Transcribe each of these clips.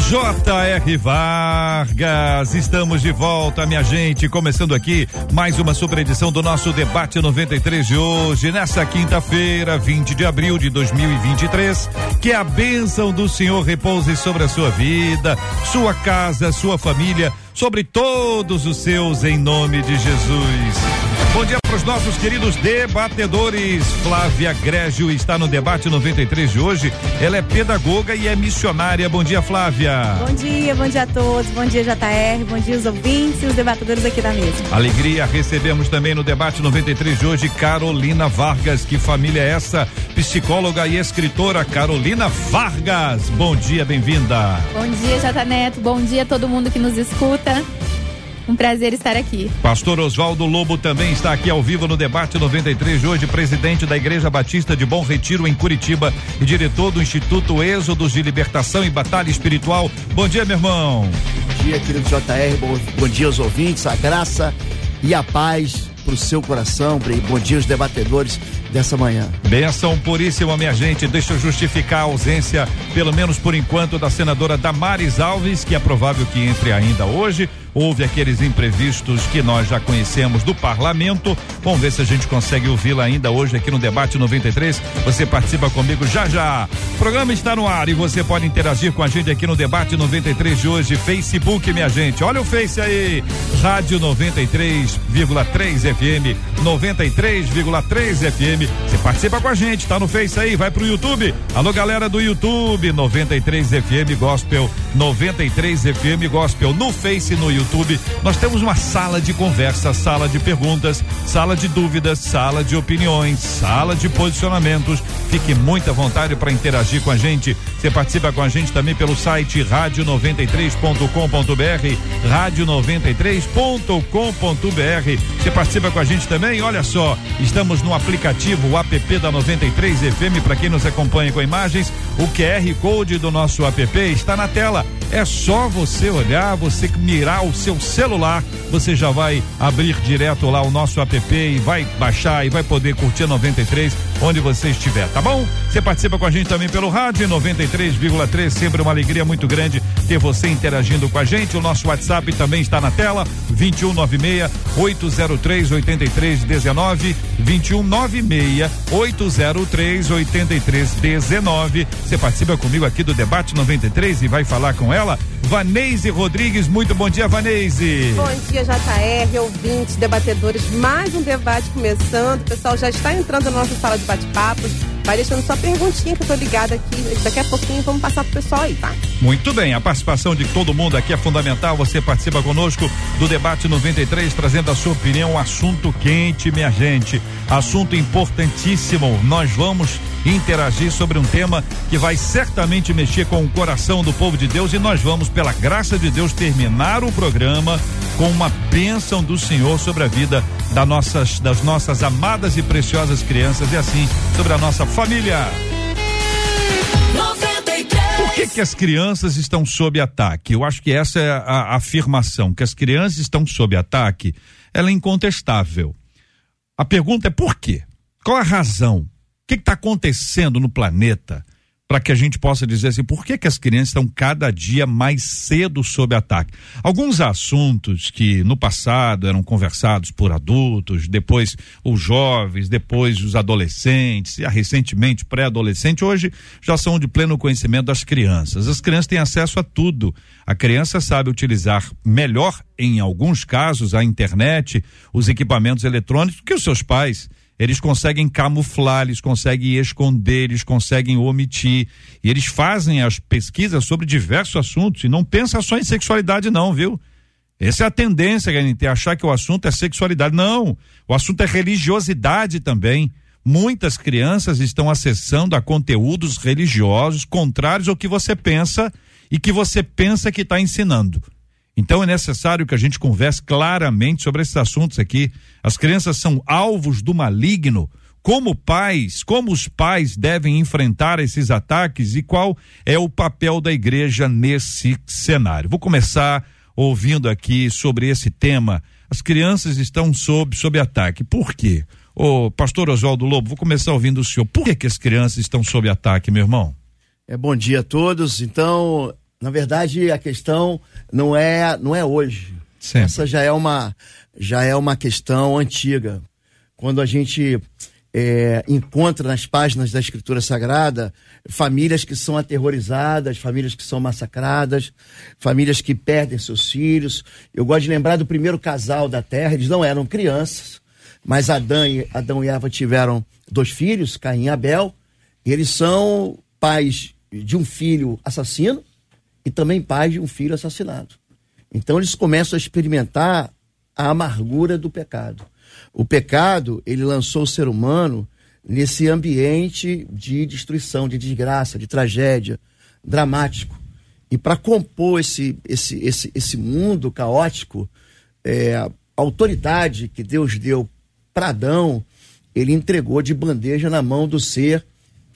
J.R. Vargas, estamos de volta, minha gente, começando aqui mais uma super edição do nosso debate 93 de hoje, nessa quinta-feira, 20 de abril de 2023. Que a bênção do Senhor repouse sobre a sua vida, sua casa, sua família, sobre todos os seus, em nome de Jesus. Bom dia para os nossos queridos debatedores. Flávia Grégio está no debate 93 de hoje. Ela é pedagoga e é missionária. Bom dia, Flávia. Bom dia, bom dia a todos. Bom dia, JR. Bom dia, os ouvintes e os debatedores aqui da mesa. Alegria, recebemos também no debate 93 de hoje Carolina Vargas. Que família é essa? Psicóloga e escritora Carolina Vargas. Bom dia, bem-vinda. Bom dia, J Neto. Bom dia a todo mundo que nos escuta. Um prazer estar aqui. Pastor Oswaldo Lobo também está aqui ao vivo no debate 93 de hoje, presidente da Igreja Batista de Bom Retiro em Curitiba e diretor do Instituto Êxodos de Libertação e Batalha Espiritual. Bom dia, meu irmão. Bom dia, querido JR. Bom, bom dia aos ouvintes, a graça e a paz para o seu coração. Bom dia aos debatedores dessa manhã. Benção puríssima, minha gente. Deixa eu justificar a ausência, pelo menos por enquanto, da senadora Damares Alves, que é provável que entre ainda hoje houve aqueles imprevistos que nós já conhecemos do parlamento. Vamos ver se a gente consegue ouvi-la ainda hoje aqui no Debate 93. Você participa comigo já já. O programa está no ar e você pode interagir com a gente aqui no Debate 93 de hoje. Facebook, minha gente. Olha o Face aí. Rádio 93,3 FM. 93,3 FM. Você participa com a gente, tá no Face aí, vai pro YouTube. Alô, galera do YouTube, 93 FM Gospel, 93 FM Gospel no Face e no YouTube. Nós temos uma sala de conversa, sala de perguntas, sala de dúvidas, sala de opiniões, sala de posicionamentos. Fique muito à vontade para interagir com a gente. Você participa com a gente também pelo site rádio93.com.br, rádio93.com.br. Você participa com a gente também? Olha só, estamos no aplicativo o app da 93 FM para quem nos acompanha com imagens. O QR Code do nosso app está na tela. É só você olhar, você mirar o seu celular, você já vai abrir direto lá o nosso app e vai baixar e vai poder curtir a 93 onde você estiver, tá bom? Você participa com a gente também pelo rádio 93,3, sempre uma alegria muito grande ter você interagindo com a gente. O nosso WhatsApp também está na tela, 2196 803 8319, 2196 803 8319. Você participa comigo aqui do debate 93 e vai falar com ela Vaneise Rodrigues. Muito bom dia, Vaneise. Bom dia, JR, ouvintes, debatedores. Mais um debate começando. O pessoal já está entrando na nossa sala de bate-papos. Vai deixando sua perguntinha que eu tô ligada aqui. Daqui a pouquinho vamos passar pro pessoal aí, tá? Muito bem, a participação de todo mundo aqui é fundamental. Você participa conosco do debate 93, trazendo a sua opinião. Assunto quente, minha gente. Assunto importantíssimo. Nós vamos interagir sobre um tema que vai certamente mexer com o coração do povo de Deus e nós vamos, pela graça de Deus, terminar o programa com uma bênção do Senhor sobre a vida das nossas, das nossas amadas e preciosas crianças e assim sobre a nossa família. Por que, que as crianças estão sob ataque? Eu acho que essa é a, a afirmação, que as crianças estão sob ataque, ela é incontestável. A pergunta é por quê? Qual a razão? O que está acontecendo no planeta para que a gente possa dizer assim, por que, que as crianças estão cada dia mais cedo sob ataque? Alguns assuntos que no passado eram conversados por adultos, depois os jovens, depois os adolescentes, e recentemente pré-adolescente, hoje já são de pleno conhecimento das crianças. As crianças têm acesso a tudo. A criança sabe utilizar melhor, em alguns casos, a internet, os equipamentos eletrônicos, que os seus pais. Eles conseguem camuflar, eles conseguem esconder, eles conseguem omitir. E eles fazem as pesquisas sobre diversos assuntos e não pensa só em sexualidade, não, viu? Essa é a tendência gente tem, achar que o assunto é sexualidade. Não, o assunto é religiosidade também. Muitas crianças estão acessando a conteúdos religiosos contrários ao que você pensa e que você pensa que está ensinando. Então é necessário que a gente converse claramente sobre esses assuntos aqui. As crianças são alvos do maligno. Como pais, como os pais devem enfrentar esses ataques e qual é o papel da igreja nesse cenário? Vou começar ouvindo aqui sobre esse tema. As crianças estão sob, sob ataque. Por quê? Ô, pastor Oswaldo Lobo, vou começar ouvindo o senhor. Por que, que as crianças estão sob ataque, meu irmão? É bom dia a todos. Então, na verdade, a questão não é não é hoje. Sempre. Essa já é uma já é uma questão antiga. Quando a gente é, encontra nas páginas da Escritura Sagrada famílias que são aterrorizadas, famílias que são massacradas, famílias que perdem seus filhos. Eu gosto de lembrar do primeiro casal da Terra. Eles não eram crianças, mas Adão e, Adão e Eva tiveram dois filhos, Caim e Abel. E eles são pais de um filho assassino e também pais de um filho assassinado. Então eles começam a experimentar a amargura do pecado. O pecado, ele lançou o ser humano nesse ambiente de destruição, de desgraça, de tragédia, dramático. E para compor esse, esse, esse, esse mundo caótico, é, a autoridade que Deus deu para Adão, ele entregou de bandeja na mão do ser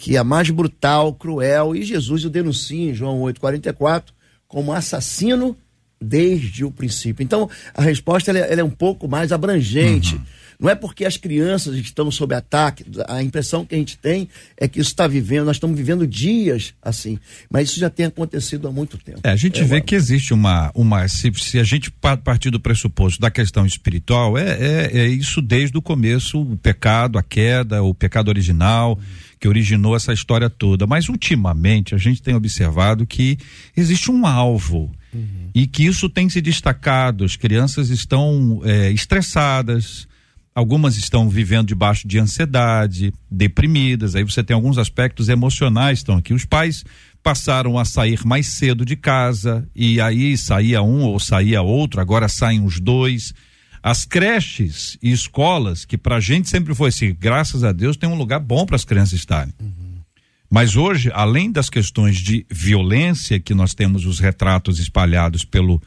que é mais brutal, cruel, e Jesus o denuncia em João 8,44 como assassino desde o princípio. Então, a resposta ela é, ela é um pouco mais abrangente. Uhum. Não é porque as crianças estão sob ataque, a impressão que a gente tem é que isso está vivendo, nós estamos vivendo dias assim, mas isso já tem acontecido há muito tempo. É, a gente é vê que existe uma, uma se, se, a gente partir do pressuposto da questão espiritual, é, é, é, isso desde o começo, o pecado, a queda, o pecado original, que originou essa história toda. Mas ultimamente a gente tem observado que existe um alvo. Uhum. E que isso tem se destacado, as crianças estão é, estressadas, Algumas estão vivendo debaixo de ansiedade, deprimidas. Aí você tem alguns aspectos emocionais estão aqui. Os pais passaram a sair mais cedo de casa e aí saía um ou saía outro, agora saem os dois. As creches e escolas, que para a gente sempre foi assim, graças a Deus, tem um lugar bom para as crianças estarem. Uhum. Mas hoje, além das questões de violência, que nós temos os retratos espalhados pelo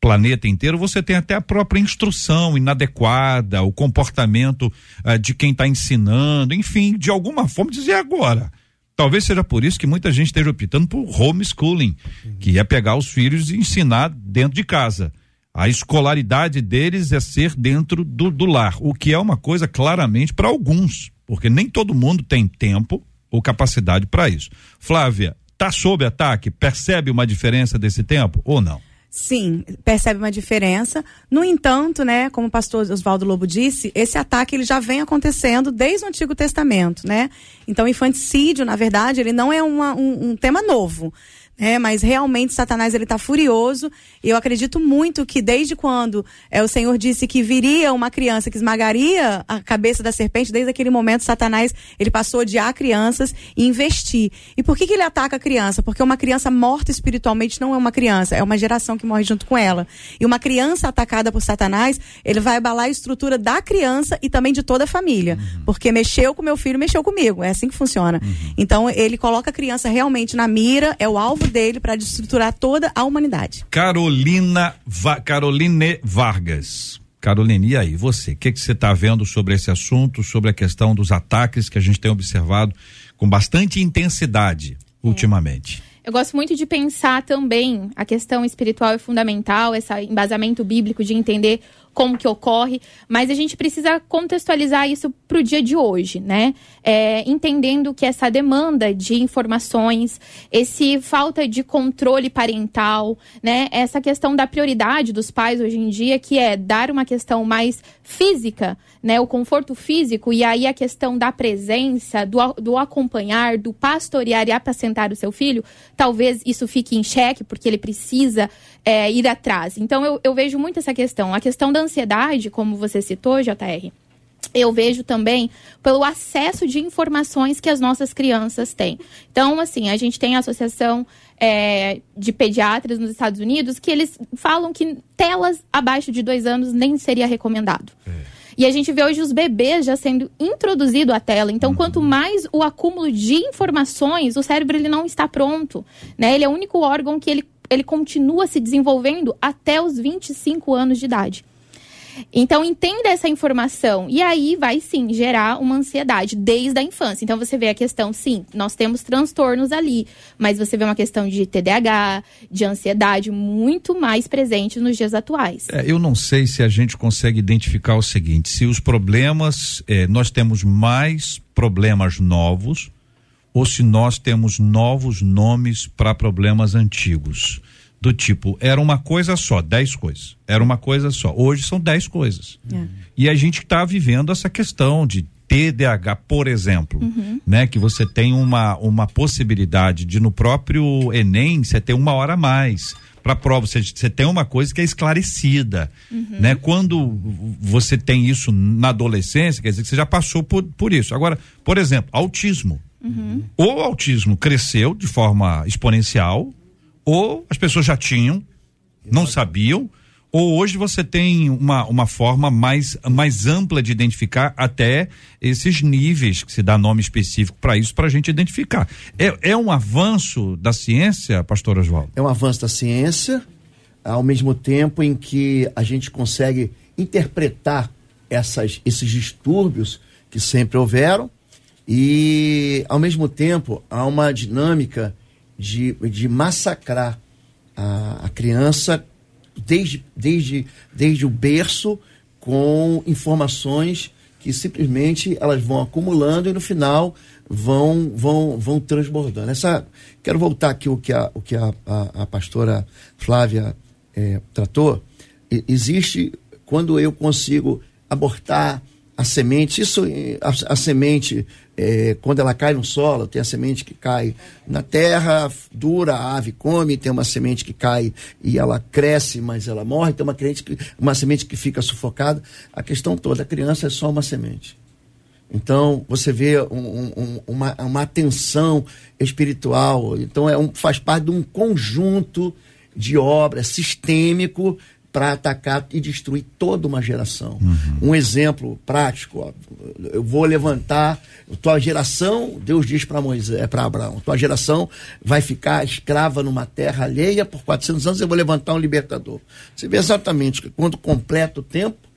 planeta inteiro, você tem até a própria instrução inadequada, o comportamento uh, de quem está ensinando, enfim, de alguma forma dizer agora. Talvez seja por isso que muita gente esteja optando por homeschooling, uhum. que é pegar os filhos e ensinar dentro de casa. A escolaridade deles é ser dentro do, do lar, o que é uma coisa claramente para alguns, porque nem todo mundo tem tempo ou capacidade para isso. Flávia, tá sob ataque? Percebe uma diferença desse tempo ou não? Sim, percebe uma diferença. No entanto, né, como o pastor Oswaldo Lobo disse, esse ataque ele já vem acontecendo desde o Antigo Testamento, né? Então, infanticídio, na verdade, ele não é uma, um, um tema novo. É, mas realmente Satanás ele está furioso. E eu acredito muito que desde quando é, o Senhor disse que viria uma criança que esmagaria a cabeça da serpente, desde aquele momento Satanás ele passou a odiar crianças e investir. E por que, que ele ataca a criança? Porque uma criança morta espiritualmente não é uma criança, é uma geração que morre junto com ela. E uma criança atacada por Satanás, ele vai abalar a estrutura da criança e também de toda a família. Uhum. Porque mexeu com meu filho, mexeu comigo. É assim que funciona. Uhum. Então ele coloca a criança realmente na mira, é o alvo dele para destruturar toda a humanidade. Carolina Va Caroline Vargas. Caroline, e aí, você, o que você está vendo sobre esse assunto, sobre a questão dos ataques que a gente tem observado com bastante intensidade é. ultimamente? Eu gosto muito de pensar também a questão espiritual é fundamental, esse embasamento bíblico de entender como que ocorre, mas a gente precisa contextualizar isso para o dia de hoje, né? É, entendendo que essa demanda de informações, esse falta de controle parental, né? Essa questão da prioridade dos pais hoje em dia, que é dar uma questão mais física, né? O conforto físico e aí a questão da presença, do, do acompanhar, do pastorear e apacentar o seu filho, talvez isso fique em xeque, porque ele precisa é, ir atrás. Então eu, eu vejo muito essa questão. A questão da ansiedade, como você citou, JR, eu vejo também pelo acesso de informações que as nossas crianças têm. Então, assim, a gente tem a Associação é, de Pediatras nos Estados Unidos que eles falam que telas abaixo de dois anos nem seria recomendado. É. E a gente vê hoje os bebês já sendo introduzido à tela. Então, uhum. quanto mais o acúmulo de informações, o cérebro ele não está pronto, né? Ele é o único órgão que ele ele continua se desenvolvendo até os 25 anos de idade. Então, entenda essa informação. E aí vai sim gerar uma ansiedade desde a infância. Então, você vê a questão, sim, nós temos transtornos ali, mas você vê uma questão de TDAH, de ansiedade muito mais presente nos dias atuais. É, eu não sei se a gente consegue identificar o seguinte: se os problemas, é, nós temos mais problemas novos ou se nós temos novos nomes para problemas antigos do tipo, era uma coisa só, dez coisas. Era uma coisa só. Hoje são dez coisas. É. E a gente está vivendo essa questão de TDAH, por exemplo, uhum. né? Que você tem uma, uma possibilidade de no próprio Enem você ter uma hora a mais para prova. Você, você tem uma coisa que é esclarecida, uhum. né? Quando você tem isso na adolescência, quer dizer que você já passou por, por isso. Agora, por exemplo, autismo. Uhum. O autismo cresceu de forma exponencial, ou as pessoas já tinham, não sabiam, ou hoje você tem uma, uma forma mais, mais ampla de identificar até esses níveis, que se dá nome específico para isso, para a gente identificar. É, é um avanço da ciência, pastor Oswaldo? É um avanço da ciência, ao mesmo tempo em que a gente consegue interpretar essas, esses distúrbios que sempre houveram, e ao mesmo tempo há uma dinâmica de, de massacrar a, a criança desde, desde, desde o berço com informações que simplesmente elas vão acumulando e no final vão vão vão transbordando. Essa quero voltar aqui o que a o que a, a, a pastora Flávia é, tratou. E, existe quando eu consigo abortar a semente, isso a, a semente é, quando ela cai no solo, tem a semente que cai na terra, dura, a ave come, tem uma semente que cai e ela cresce, mas ela morre, tem uma, que, uma semente que fica sufocada. A questão toda, a criança é só uma semente. Então, você vê um, um, uma, uma atenção espiritual. Então, é um, faz parte de um conjunto de obras sistêmico para atacar e destruir toda uma geração. Uhum. Um exemplo prático, ó, eu vou levantar, tua geração, Deus diz para Moisés, é para Abraão, tua geração vai ficar escrava numa terra alheia por 400 anos, eu vou levantar um libertador. Você vê exatamente que quando completa o tempo,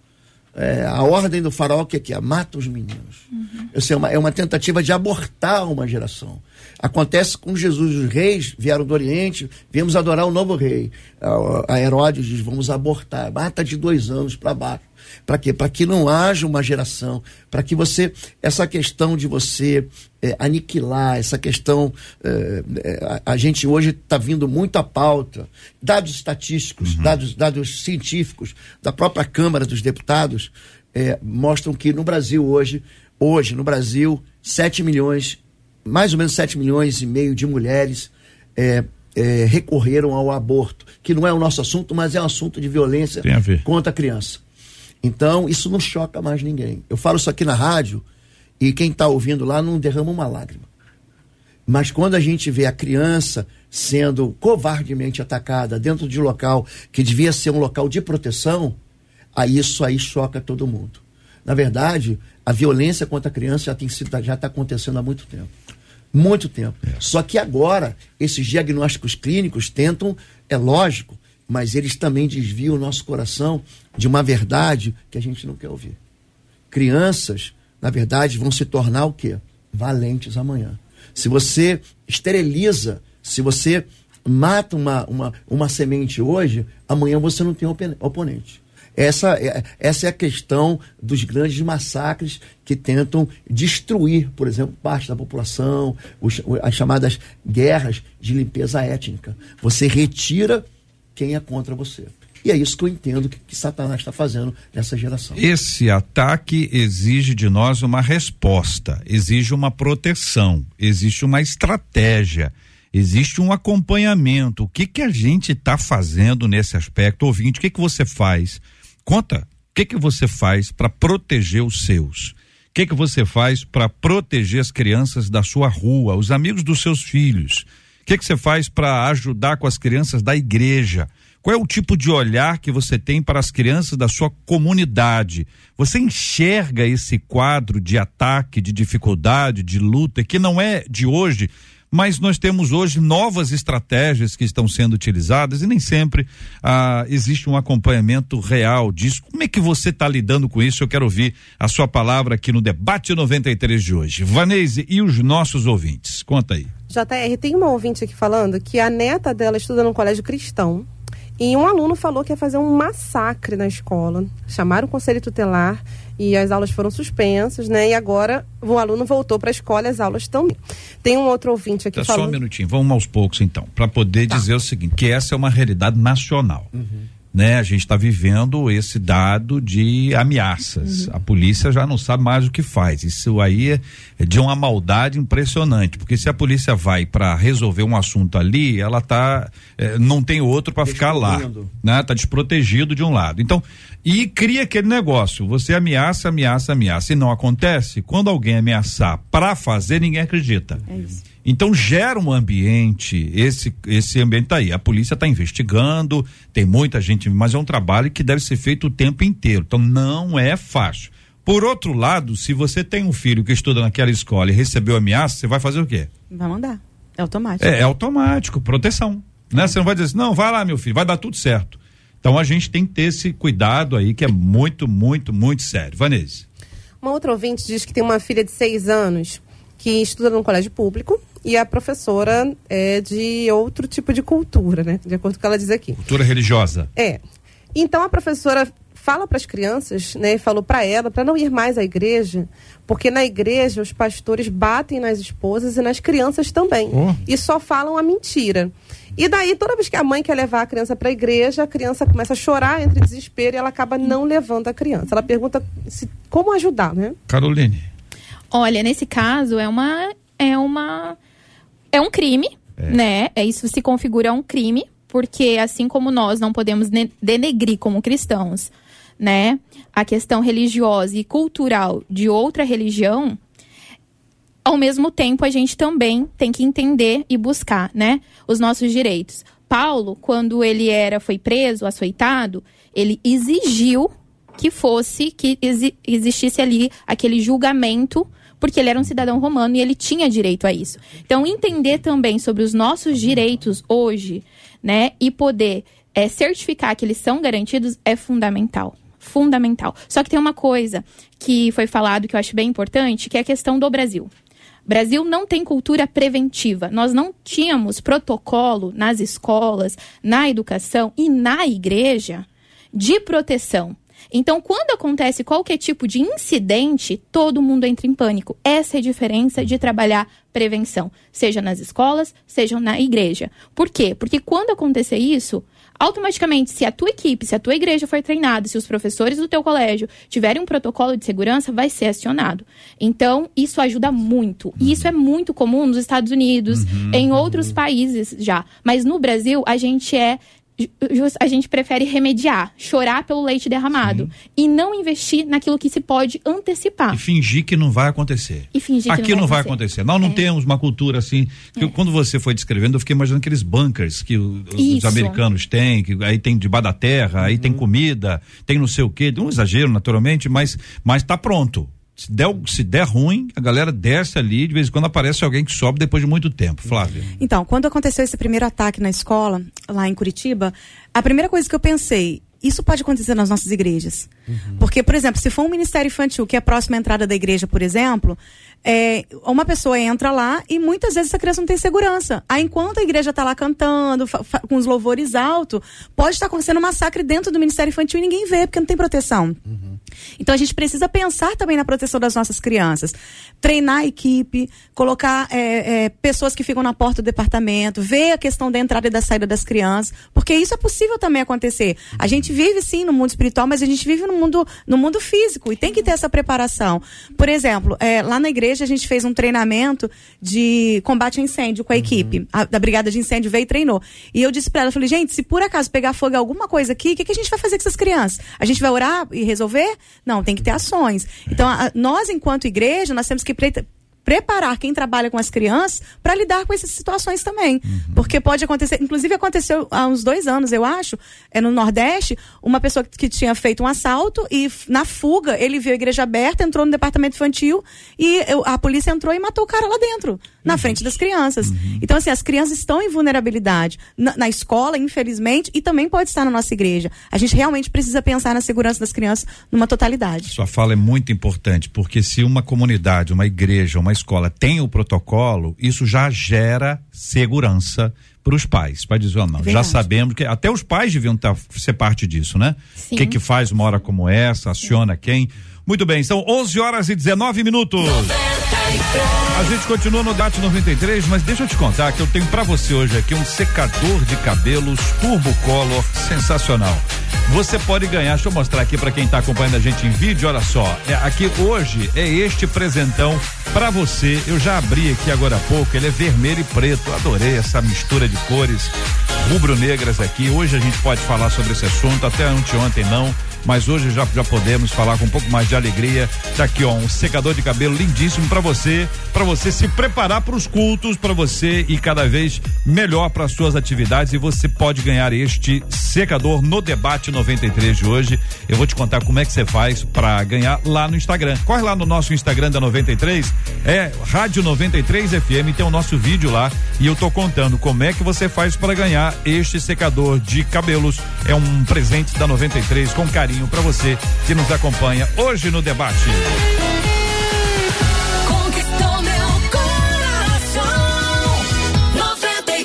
é, a ordem do faraó que é que é? Mata os meninos. Uhum. Isso é uma, é uma tentativa de abortar uma geração. Acontece com Jesus, os reis vieram do Oriente, viemos adorar o novo rei. A, a Herodes diz: vamos abortar, mata de dois anos para baixo. Para quê? Para que não haja uma geração, para que você, essa questão de você é, aniquilar, essa questão, é, é, a, a, gente hoje está vindo muito à pauta, dados estatísticos, uhum. dados, dados científicos da própria Câmara dos Deputados é, mostram que no Brasil hoje, hoje no Brasil, 7 milhões, mais ou menos 7 milhões e meio de mulheres é, é, recorreram ao aborto, que não é o nosso assunto, mas é um assunto de violência contra a criança. Então, isso não choca mais ninguém. Eu falo isso aqui na rádio e quem está ouvindo lá não derrama uma lágrima. Mas quando a gente vê a criança sendo covardemente atacada dentro de um local que devia ser um local de proteção, aí isso aí choca todo mundo. Na verdade, a violência contra a criança já tem sido, já está acontecendo há muito tempo. Muito tempo. É. Só que agora, esses diagnósticos clínicos tentam, é lógico, mas eles também desviam o nosso coração de uma verdade que a gente não quer ouvir. Crianças, na verdade, vão se tornar o quê? Valentes amanhã. Se você esteriliza, se você mata uma, uma, uma semente hoje, amanhã você não tem oponente. Essa é, essa é a questão dos grandes massacres que tentam destruir, por exemplo, parte da população, os, as chamadas guerras de limpeza étnica. Você retira quem é contra você. E é isso que eu entendo que, que Satanás está fazendo nessa geração. Esse ataque exige de nós uma resposta, exige uma proteção, existe uma estratégia, existe um acompanhamento. O que que a gente está fazendo nesse aspecto? Ouvinte, o que que você faz? Conta, o que que você faz para proteger os seus? O que que você faz para proteger as crianças da sua rua, os amigos dos seus filhos? O que, que você faz para ajudar com as crianças da igreja? Qual é o tipo de olhar que você tem para as crianças da sua comunidade? Você enxerga esse quadro de ataque, de dificuldade, de luta, que não é de hoje, mas nós temos hoje novas estratégias que estão sendo utilizadas e nem sempre ah, existe um acompanhamento real disso. Como é que você está lidando com isso? Eu quero ouvir a sua palavra aqui no debate 93 de hoje. Vanese e os nossos ouvintes. Conta aí. JR, tem uma ouvinte aqui falando que a neta dela estuda num colégio cristão e um aluno falou que ia fazer um massacre na escola. Chamaram o conselho tutelar e as aulas foram suspensas, né? E agora o aluno voltou para a escola e as aulas também. Tem um outro ouvinte aqui tá, falando. Só um minutinho, vamos aos poucos então, para poder tá. dizer o seguinte, que essa é uma realidade nacional. Uhum né? A gente está vivendo esse dado de ameaças. Uhum. A polícia já não sabe mais o que faz. Isso aí é, é de uma maldade impressionante, porque se a polícia vai para resolver um assunto ali, ela tá é, não tem outro para ficar lá, né? Tá desprotegido de um lado. Então, e cria aquele negócio, você ameaça, ameaça, ameaça e não acontece. Quando alguém ameaçar para fazer, ninguém acredita. É isso. Então gera um ambiente, esse esse ambiente tá aí. A polícia está investigando, tem muita gente, mas é um trabalho que deve ser feito o tempo inteiro. Então não é fácil. Por outro lado, se você tem um filho que estuda naquela escola e recebeu ameaça, você vai fazer o quê? Vai mandar. É automático. É, é automático, proteção. Né? Você não vai dizer assim, não, vai lá, meu filho, vai dar tudo certo. Então a gente tem que ter esse cuidado aí que é muito, muito, muito sério. Vanessa. Uma outra ouvinte diz que tem uma filha de seis anos que estuda num colégio público e a professora é de outro tipo de cultura, né? De acordo com o que ela diz aqui. Cultura religiosa. É. Então a professora fala para as crianças, né? Falou para ela para não ir mais à igreja, porque na igreja os pastores batem nas esposas e nas crianças também. Oh. E só falam a mentira. E daí, toda vez que a mãe quer levar a criança para a igreja, a criança começa a chorar, entre desespero e ela acaba não levando a criança. Ela pergunta se, como ajudar, né? Caroline. Olha, nesse caso é uma é uma é um crime, é. né? É isso se configura um crime, porque assim como nós não podemos denegrir como cristãos, né, a questão religiosa e cultural de outra religião, ao mesmo tempo a gente também tem que entender e buscar, né, os nossos direitos. Paulo, quando ele era foi preso, açoitado, ele exigiu que fosse que existisse ali aquele julgamento porque ele era um cidadão romano e ele tinha direito a isso. Então, entender também sobre os nossos direitos hoje, né, e poder é, certificar que eles são garantidos é fundamental. Fundamental. Só que tem uma coisa que foi falado que eu acho bem importante, que é a questão do Brasil. Brasil não tem cultura preventiva. Nós não tínhamos protocolo nas escolas, na educação e na igreja de proteção. Então, quando acontece qualquer tipo de incidente, todo mundo entra em pânico. Essa é a diferença de trabalhar prevenção, seja nas escolas, seja na igreja. Por quê? Porque quando acontecer isso, automaticamente, se a tua equipe, se a tua igreja for treinada, se os professores do teu colégio tiverem um protocolo de segurança, vai ser acionado. Então, isso ajuda muito. E isso é muito comum nos Estados Unidos, uhum, em outros países já. Mas no Brasil, a gente é a gente prefere remediar, chorar pelo leite derramado Sim. e não investir naquilo que se pode antecipar. E fingir que não vai acontecer. E fingir Aqui que não, vai, acontecer. acontecer. Nós não é. temos uma cultura assim. É. Quando você foi descrevendo, eu fiquei imaginando aqueles bunkers que o, os americanos têm, que aí tem debaixo da terra, aí tem uhum. comida, tem não sei o quê, um exagero naturalmente, mas mas tá pronto. Se der, se der ruim, a galera desce ali, de vez em quando aparece alguém que sobe depois de muito tempo. Flávia. Então, quando aconteceu esse primeiro ataque na escola, lá em Curitiba, a primeira coisa que eu pensei, isso pode acontecer nas nossas igrejas. Uhum. Porque, por exemplo, se for um ministério infantil que é próximo à entrada da igreja, por exemplo, é, uma pessoa entra lá e muitas vezes essa criança não tem segurança. Aí, enquanto a igreja está lá cantando, com os louvores altos, pode estar acontecendo um massacre dentro do Ministério Infantil e ninguém vê, porque não tem proteção. Uhum. Então, a gente precisa pensar também na proteção das nossas crianças. Treinar a equipe, colocar é, é, pessoas que ficam na porta do departamento, ver a questão da entrada e da saída das crianças, porque isso é possível também acontecer. A gente vive, sim, no mundo espiritual, mas a gente vive no mundo, no mundo físico e tem que ter essa preparação. Por exemplo, é, lá na igreja, a gente fez um treinamento de combate a incêndio com a uhum. equipe. A, da Brigada de Incêndio veio e treinou. E eu disse para ela, falei, gente, se por acaso pegar fogo em alguma coisa aqui, o que, que a gente vai fazer com essas crianças? A gente vai orar e resolver? Não, tem que ter ações. Então, a, nós, enquanto igreja, nós temos que preparar quem trabalha com as crianças para lidar com essas situações também. Uhum. Porque pode acontecer, inclusive aconteceu há uns dois anos, eu acho, é no Nordeste, uma pessoa que, tinha feito um assalto e na fuga ele viu a igreja aberta, entrou no departamento infantil e eu, a polícia entrou e matou o cara lá dentro, na frente das crianças. Uhum. Então, assim, as crianças estão em vulnerabilidade na, na, escola, infelizmente, e também pode estar na nossa igreja. A gente realmente precisa pensar na segurança das crianças numa totalidade. Sua fala é muito importante, porque se uma comunidade, uma igreja, uma escola tem o protocolo, isso já gera segurança para os pais, para dizer, oh, não, já sabemos que até os pais deviam tá, ser parte disso, né? O que que faz uma hora como essa, aciona quem? Muito bem, são 11 horas e 19 minutos. A gente continua no DAT 93, mas deixa eu te contar que eu tenho para você hoje aqui um secador de cabelos Turbo Color sensacional. Você pode ganhar, deixa eu mostrar aqui para quem está acompanhando a gente em vídeo, olha só. É, aqui hoje é este presentão para você. Eu já abri aqui agora há pouco, ele é vermelho e preto. Adorei essa mistura de cores rubro-negras aqui. Hoje a gente pode falar sobre esse assunto, até anteontem não mas hoje já, já podemos falar com um pouco mais de alegria. Tá aqui, ó, um secador de cabelo lindíssimo para você, para você se preparar para os cultos, para você ir cada vez melhor para suas atividades e você pode ganhar este secador no debate 93 de hoje. Eu vou te contar como é que você faz para ganhar lá no Instagram. Corre lá no nosso Instagram da 93, é Rádio 93 FM, tem o nosso vídeo lá e eu tô contando como é que você faz para ganhar este secador de cabelos. É um presente da 93 com carinho carinho para você que nos acompanha hoje no debate.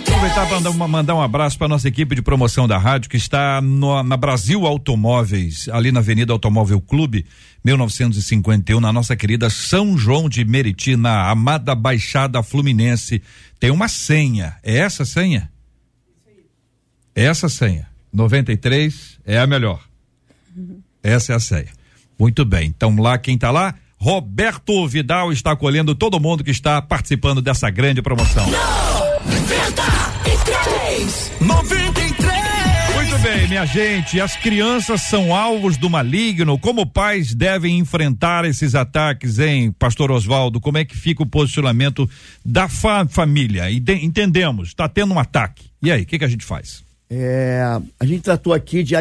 aproveitar para mandar, mandar, um abraço para nossa equipe de promoção da rádio que está no, na Brasil Automóveis, ali na Avenida Automóvel Clube, 1951, na nossa querida São João de Meriti, na amada Baixada Fluminense. Tem uma senha. É essa senha? Essa senha. 93 é a melhor. Essa é a ceia. Muito bem. Então lá quem está lá? Roberto Vidal está colhendo todo mundo que está participando dessa grande promoção. 93! 93! Muito bem, minha gente. As crianças são alvos do maligno. Como pais devem enfrentar esses ataques, hein, Pastor Oswaldo? Como é que fica o posicionamento da fa família? Entendemos, está tendo um ataque. E aí, o que, que a gente faz? É, a gente tratou aqui de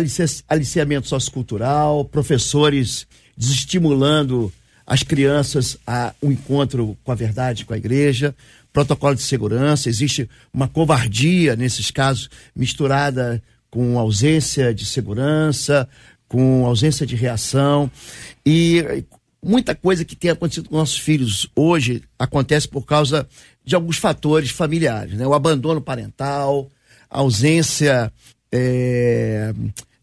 aliciamento sociocultural, professores desestimulando as crianças a um encontro com a verdade, com a igreja, protocolo de segurança, existe uma covardia nesses casos misturada com ausência de segurança, com ausência de reação e muita coisa que tem acontecido com nossos filhos hoje acontece por causa de alguns fatores familiares, né? O abandono parental, ausência é,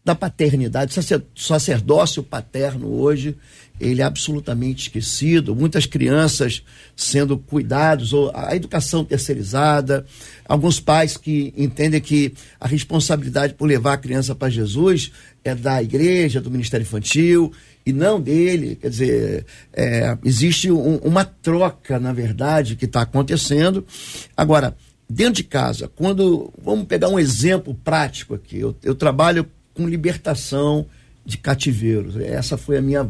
da paternidade, sacerdócio paterno hoje, ele é absolutamente esquecido, muitas crianças sendo cuidados, ou a educação terceirizada, alguns pais que entendem que a responsabilidade por levar a criança para Jesus é da igreja, do Ministério Infantil, e não dele. Quer dizer, é, existe um, uma troca, na verdade, que está acontecendo. Agora, dentro de casa, quando. Vamos pegar um exemplo prático aqui. Eu, eu trabalho com libertação de cativeiros. Essa foi a minha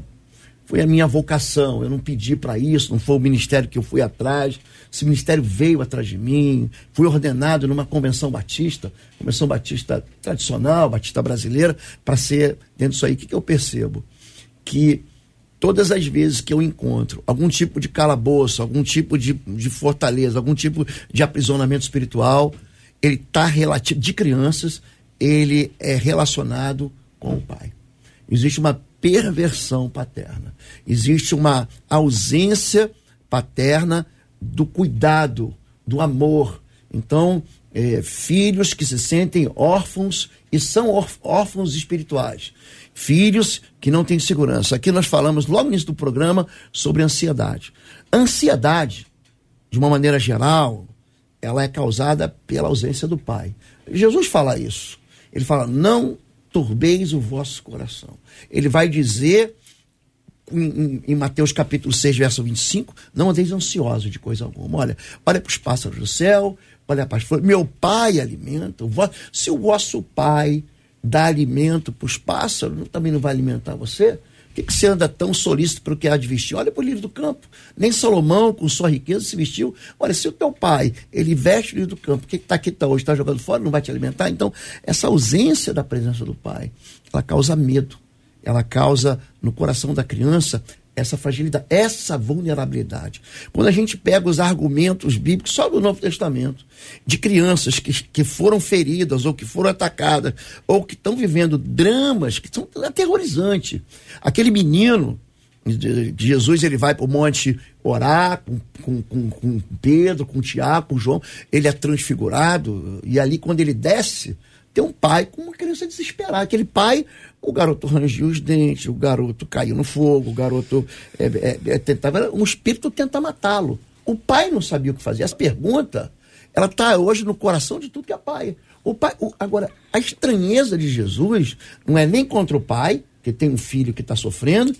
foi a minha vocação. Eu não pedi para isso, não foi o ministério que eu fui atrás. Esse ministério veio atrás de mim. Fui ordenado numa convenção batista, convenção batista tradicional, batista brasileira, para ser dentro disso aí. O que, que eu percebo? Que todas as vezes que eu encontro algum tipo de calabouço, algum tipo de, de fortaleza, algum tipo de aprisionamento espiritual, ele está relativo de crianças, ele é relacionado com o pai. Existe uma perversão paterna, existe uma ausência paterna do cuidado, do amor. Então, é, filhos que se sentem órfãos e são órfãos espirituais filhos que não têm segurança. Aqui nós falamos logo no início do programa sobre ansiedade. Ansiedade, de uma maneira geral, ela é causada pela ausência do pai. Jesus fala isso. Ele fala: "Não turbeis o vosso coração". Ele vai dizer em, Mateus capítulo 6, verso 25, não andeis ansiosos de coisa alguma. Olha, olha para os pássaros do céu, olha para as flores. Meu pai alimenta. Se o vosso pai dá alimento para os pássaros, também não vai alimentar você? Por que, que você anda tão solícito pelo que há de vestir? Olha para o livro do campo. Nem Salomão, com sua riqueza, se vestiu. Olha, se o teu pai, ele veste o livro do campo, o que está aqui tá hoje? Está jogando fora, não vai te alimentar? Então, essa ausência da presença do pai, ela causa medo. Ela causa no coração da criança essa fragilidade, essa vulnerabilidade. Quando a gente pega os argumentos bíblicos só do Novo Testamento, de crianças que, que foram feridas, ou que foram atacadas, ou que estão vivendo dramas que são aterrorizantes. Aquele menino, Jesus ele vai para o monte orar com, com, com, com Pedro, com Tiago, com João, ele é transfigurado, e ali quando ele desce, tem um pai com uma criança desesperada. Aquele pai, o garoto rangiu os dentes, o garoto caiu no fogo, o garoto é, é, é, tentava. Um espírito tenta matá-lo. O pai não sabia o que fazer. Essa pergunta, ela está hoje no coração de tudo que é pai. O pai o, agora, a estranheza de Jesus não é nem contra o pai, que tem um filho que está sofrendo,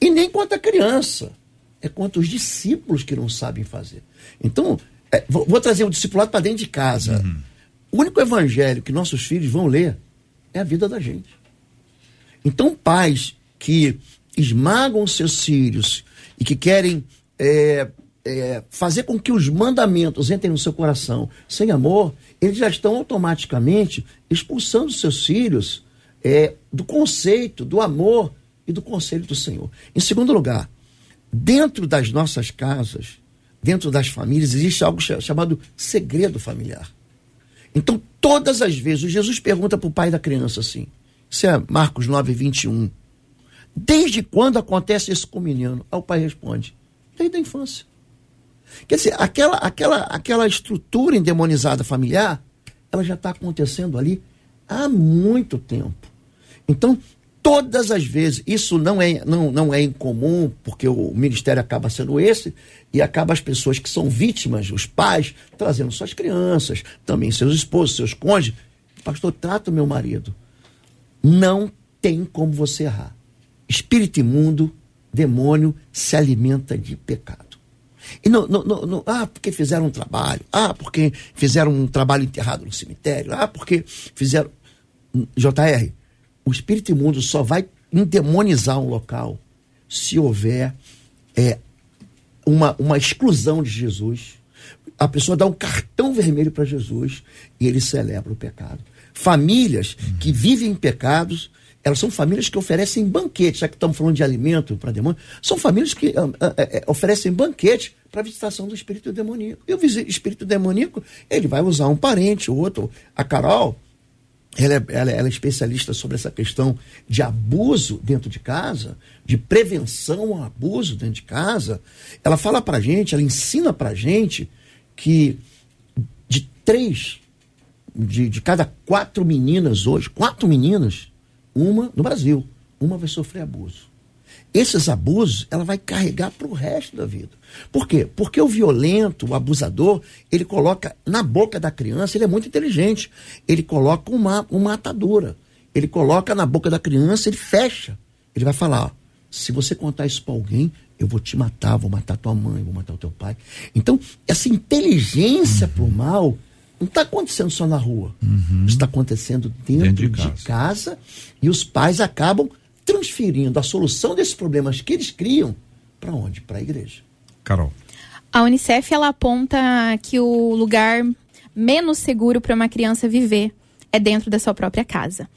e nem contra a criança. É contra os discípulos que não sabem fazer. Então, é, vou, vou, trazer o discipulado para dentro de casa. Uhum o único evangelho que nossos filhos vão ler é a vida da gente. Então, pais que esmagam seus filhos e que querem é, é, fazer com que os mandamentos entrem no seu coração sem amor, eles já estão automaticamente expulsando seus filhos é, do conceito, do amor e do conselho do Senhor. Em segundo lugar, dentro das nossas casas, dentro das famílias, existe algo chamado segredo familiar. Então, todas as vezes, Jesus pergunta para o pai da criança assim: isso é Marcos 9, 21. Desde quando acontece isso com o menino? Aí o pai responde: desde a infância. Quer dizer, aquela, aquela, aquela estrutura endemonizada familiar, ela já está acontecendo ali há muito tempo. Então, todas as vezes, isso não é, não, não é incomum, porque o ministério acaba sendo esse, e acaba as pessoas que são vítimas, os pais, trazendo suas crianças, também seus esposos, seus cônjuges. Pastor, trata o meu marido. Não tem como você errar. Espírito imundo, demônio, se alimenta de pecado. E não, não, não, ah, porque fizeram um trabalho, ah, porque fizeram um trabalho enterrado no cemitério, ah, porque fizeram. JR, o espírito imundo só vai endemonizar um local se houver é, uma, uma exclusão de Jesus. A pessoa dá um cartão vermelho para Jesus e ele celebra o pecado. Famílias que vivem em pecados, elas são famílias que oferecem banquete, já que estamos falando de alimento para demônio, são famílias que uh, uh, uh, oferecem banquete para a visitação do espírito demoníaco. E o espírito demoníaco, ele vai usar um parente, outro. A Carol, ela é, ela, ela é, especialista sobre essa questão de abuso dentro de casa, de prevenção ao abuso dentro de casa. Ela fala para gente, ela ensina para gente que de três, de, de cada quatro meninas hoje, quatro meninas, uma no Brasil, uma vai sofrer abuso esses abusos ela vai carregar para o resto da vida. Por quê? Porque o violento, o abusador, ele coloca na boca da criança, ele é muito inteligente. Ele coloca uma, uma atadura. Ele coloca na boca da criança, ele fecha. Ele vai falar: ó, se você contar isso para alguém, eu vou te matar, vou matar tua mãe, vou matar o teu pai. Então, essa inteligência uhum. para o mal não está acontecendo só na rua. Uhum. Está acontecendo dentro, dentro de, casa. de casa e os pais acabam transferindo a solução desses problemas que eles criam para onde? Para a igreja. Carol. A Unicef ela aponta que o lugar menos seguro para uma criança viver é dentro da sua própria casa,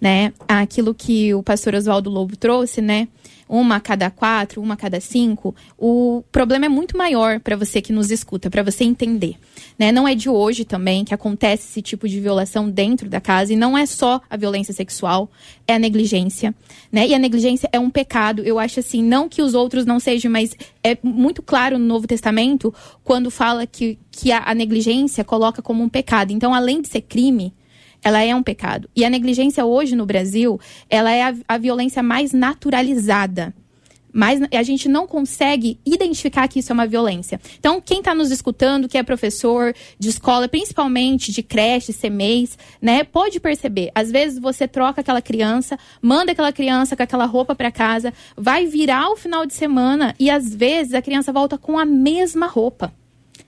né? Aquilo que o pastor Oswaldo Lobo trouxe, né? uma a cada quatro, uma a cada cinco, o problema é muito maior para você que nos escuta, para você entender. Né? Não é de hoje também que acontece esse tipo de violação dentro da casa, e não é só a violência sexual, é a negligência. Né? E a negligência é um pecado. Eu acho assim, não que os outros não sejam, mas é muito claro no Novo Testamento quando fala que, que a, a negligência coloca como um pecado. Então, além de ser crime, ela é um pecado. E a negligência hoje no Brasil, ela é a, a violência mais naturalizada. Mas a gente não consegue identificar que isso é uma violência. Então, quem está nos escutando, que é professor de escola, principalmente de creche, CMEs, né, pode perceber. Às vezes você troca aquela criança, manda aquela criança com aquela roupa para casa, vai virar o final de semana e às vezes a criança volta com a mesma roupa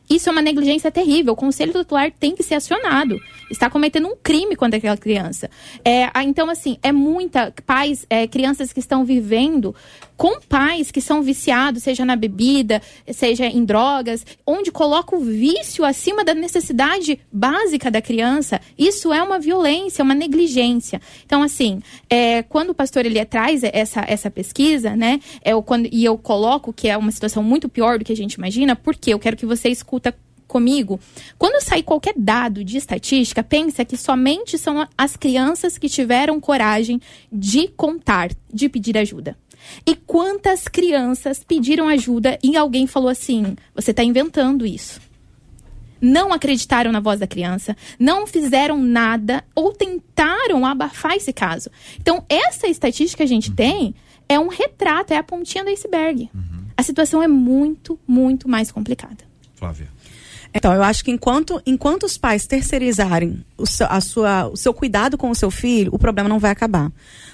Isso é uma negligência terrível. O conselho tutelar tem que ser acionado. Está cometendo um crime contra aquela criança. É, então, assim, é muita. Pais, é, crianças que estão vivendo com pais que são viciados, seja na bebida, seja em drogas, onde coloca o vício acima da necessidade básica da criança. Isso é uma violência, uma negligência. Então, assim, é, quando o pastor ele traz essa, essa pesquisa, né, é, eu, quando, e eu coloco que é uma situação muito pior do que a gente imagina, porque eu quero que você escuta comigo. Quando sair qualquer dado de estatística, pensa que somente são as crianças que tiveram coragem de contar, de pedir ajuda. E quantas crianças pediram ajuda e alguém falou assim: você está inventando isso. Não acreditaram na voz da criança, não fizeram nada ou tentaram abafar esse caso. Então, essa estatística que a gente tem é um retrato, é a pontinha do iceberg. Uhum. A situação é muito, muito mais complicada. Flávia. Então, eu acho que enquanto, enquanto os pais terceirizarem o seu, a sua, o seu cuidado com o seu filho, o problema não vai acabar.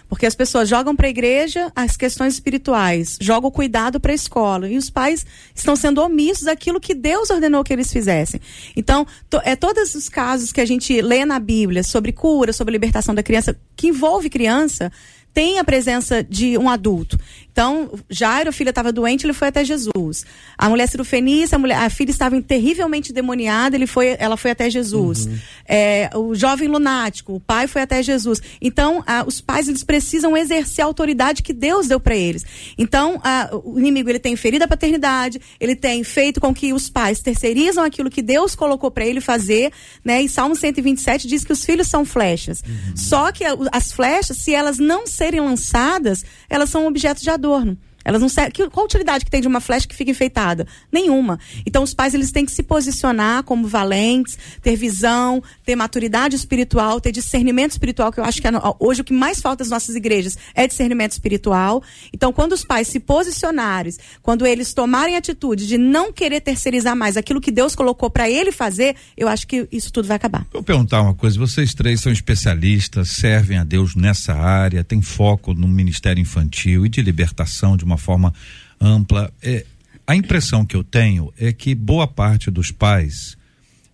Porque as pessoas jogam para a igreja as questões espirituais, jogam o cuidado para a escola. E os pais estão sendo omissos daquilo que Deus ordenou que eles fizessem. Então, to, é todos os casos que a gente lê na Bíblia sobre cura, sobre libertação da criança, que envolve criança, tem a presença de um adulto. Então, Jairo, a filha estava doente, ele foi até Jesus. A mulher cirofenícia, a, mulher, a filha estava terrivelmente demoniada, ele foi, ela foi até Jesus. Uhum. É, o jovem lunático, o pai foi até Jesus. Então, a, os pais eles precisam exercer a autoridade que Deus deu para eles. Então, a, o inimigo ele tem ferido a paternidade, ele tem feito com que os pais terceirizam aquilo que Deus colocou para ele fazer, né? E Salmo 127 diz que os filhos são flechas. Uhum. Só que as flechas, se elas não serem lançadas, elas são objetos de adorno. Elas não servem. Qual a utilidade que tem de uma flecha que fica enfeitada? Nenhuma. Então os pais eles têm que se posicionar como valentes, ter visão, ter maturidade espiritual, ter discernimento espiritual, que eu acho que é, hoje o que mais falta nas nossas igrejas é discernimento espiritual. Então quando os pais se posicionarem, quando eles tomarem atitude de não querer terceirizar mais aquilo que Deus colocou para ele fazer, eu acho que isso tudo vai acabar. Vou perguntar uma coisa, vocês três são especialistas, servem a Deus nessa área, têm foco no ministério infantil e de libertação de uma uma forma ampla. É, a impressão que eu tenho é que boa parte dos pais,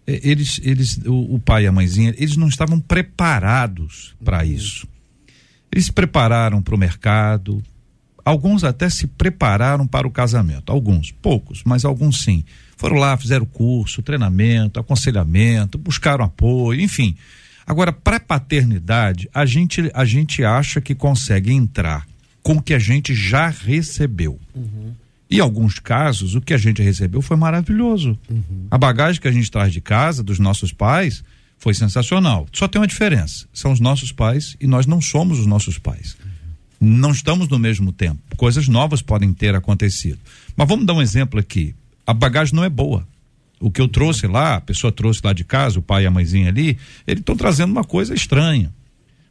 é, eles, eles, o, o, pai e a mãezinha, eles não estavam preparados para uhum. isso. Eles se prepararam para o mercado, alguns até se prepararam para o casamento, alguns, poucos, mas alguns sim. Foram lá, fizeram curso, treinamento, aconselhamento, buscaram apoio, enfim. Agora, para paternidade, a gente, a gente acha que consegue entrar com o que a gente já recebeu. Uhum. E em alguns casos, o que a gente recebeu foi maravilhoso. Uhum. A bagagem que a gente traz de casa, dos nossos pais, foi sensacional. Só tem uma diferença: são os nossos pais e nós não somos os nossos pais. Uhum. Não estamos no mesmo tempo. Coisas novas podem ter acontecido. Mas vamos dar um exemplo aqui. A bagagem não é boa. O que eu trouxe lá, a pessoa trouxe lá de casa, o pai e a mãezinha ali, eles estão trazendo uma coisa estranha.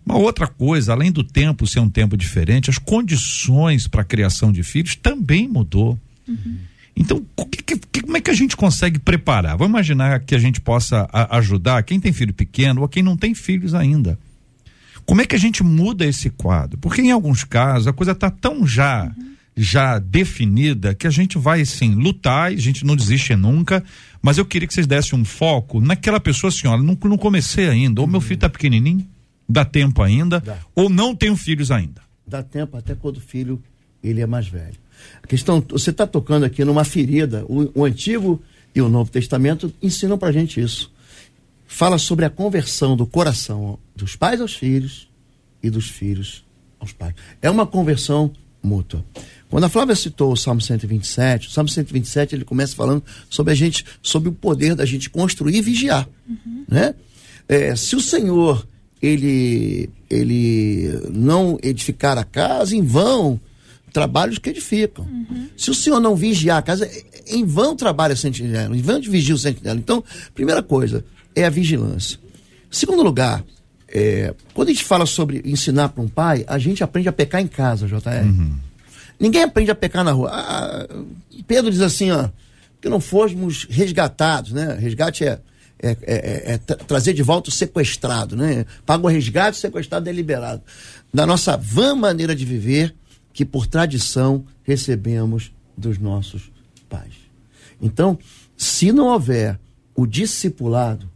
Uma outra coisa, além do tempo ser um tempo diferente, as condições para a criação de filhos também mudou. Uhum. Então, que, que, como é que a gente consegue preparar? Vamos imaginar que a gente possa a, ajudar quem tem filho pequeno ou quem não tem filhos ainda. Como é que a gente muda esse quadro? Porque em alguns casos a coisa está tão já uhum. já definida que a gente vai sim lutar e a gente não desiste nunca. Mas eu queria que vocês dessem um foco naquela pessoa assim, olha, não, não comecei ainda, ou meu filho está pequenininho, Dá tempo ainda? Dá. Ou não tenho filhos ainda? Dá tempo até quando o filho ele é mais velho. A questão, você está tocando aqui numa ferida. O, o, Antigo e o Novo Testamento ensinam para gente isso. Fala sobre a conversão do coração dos pais aos filhos e dos filhos aos pais. É uma conversão mútua. Quando a Flávia citou o Salmo 127, o Salmo 127 ele começa falando sobre a gente, sobre o poder da gente construir e vigiar, uhum. né? É, se o Senhor ele, ele não edificar a casa, em vão trabalhos que edificam. Uhum. Se o senhor não vigiar a casa, em vão trabalha a sentinela, em vão vigia o sentinela. Então, primeira coisa é a vigilância. Segundo lugar, é, quando a gente fala sobre ensinar para um pai, a gente aprende a pecar em casa, JR. Uhum. Ninguém aprende a pecar na rua. Ah, Pedro diz assim, ó, que não fôssemos resgatados, né? Resgate é é, é, é, é trazer de volta o sequestrado, né? Paga o resgate, sequestrado é liberado. Da nossa vã maneira de viver, que por tradição recebemos dos nossos pais. Então, Se não houver o discipulado,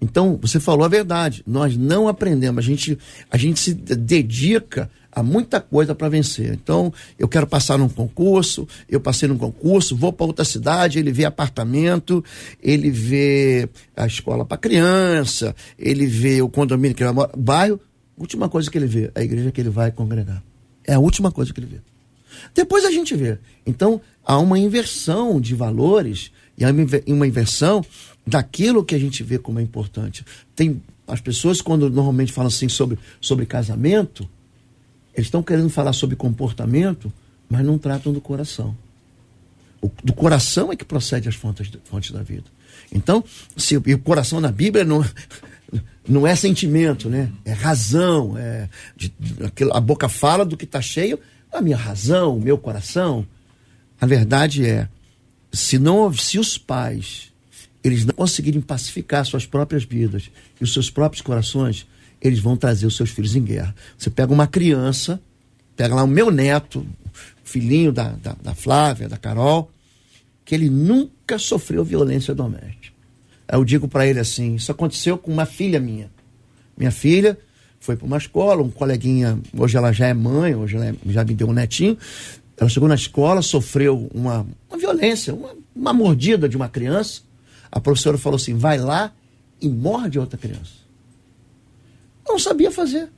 então você falou a verdade, nós não aprendemos, a gente, a gente se dedica a muita coisa para vencer. Então, eu quero passar num concurso, eu passei num concurso, vou para outra cidade, ele vê apartamento, ele vê a escola para criança, ele vê o condomínio que ele mora, bairro, última coisa que ele vê, a igreja que ele vai congregar. É a última coisa que ele vê. Depois a gente vê. Então, há uma inversão de valores e há uma inversão daquilo que a gente vê como é importante. Tem as pessoas quando normalmente falam assim sobre, sobre casamento, eles estão querendo falar sobre comportamento, mas não tratam do coração. O, do coração é que procede as fontes, fontes da vida. Então, se e o coração na Bíblia não, não é sentimento, né? É razão. É, de, aquilo, a boca fala do que está cheio, a minha razão, o meu coração. A verdade é, se não se os pais eles não conseguirem pacificar suas próprias vidas e os seus próprios corações, eles vão trazer os seus filhos em guerra. Você pega uma criança, pega lá o meu neto, filhinho da, da, da Flávia, da Carol, que ele nunca sofreu violência doméstica. Eu digo para ele assim: isso aconteceu com uma filha minha. Minha filha foi para uma escola, um coleguinha, hoje ela já é mãe, hoje ela é, já me deu um netinho. Ela chegou na escola, sofreu uma, uma violência, uma, uma mordida de uma criança. A professora falou assim: vai lá e morde outra criança. Não sabia fazer.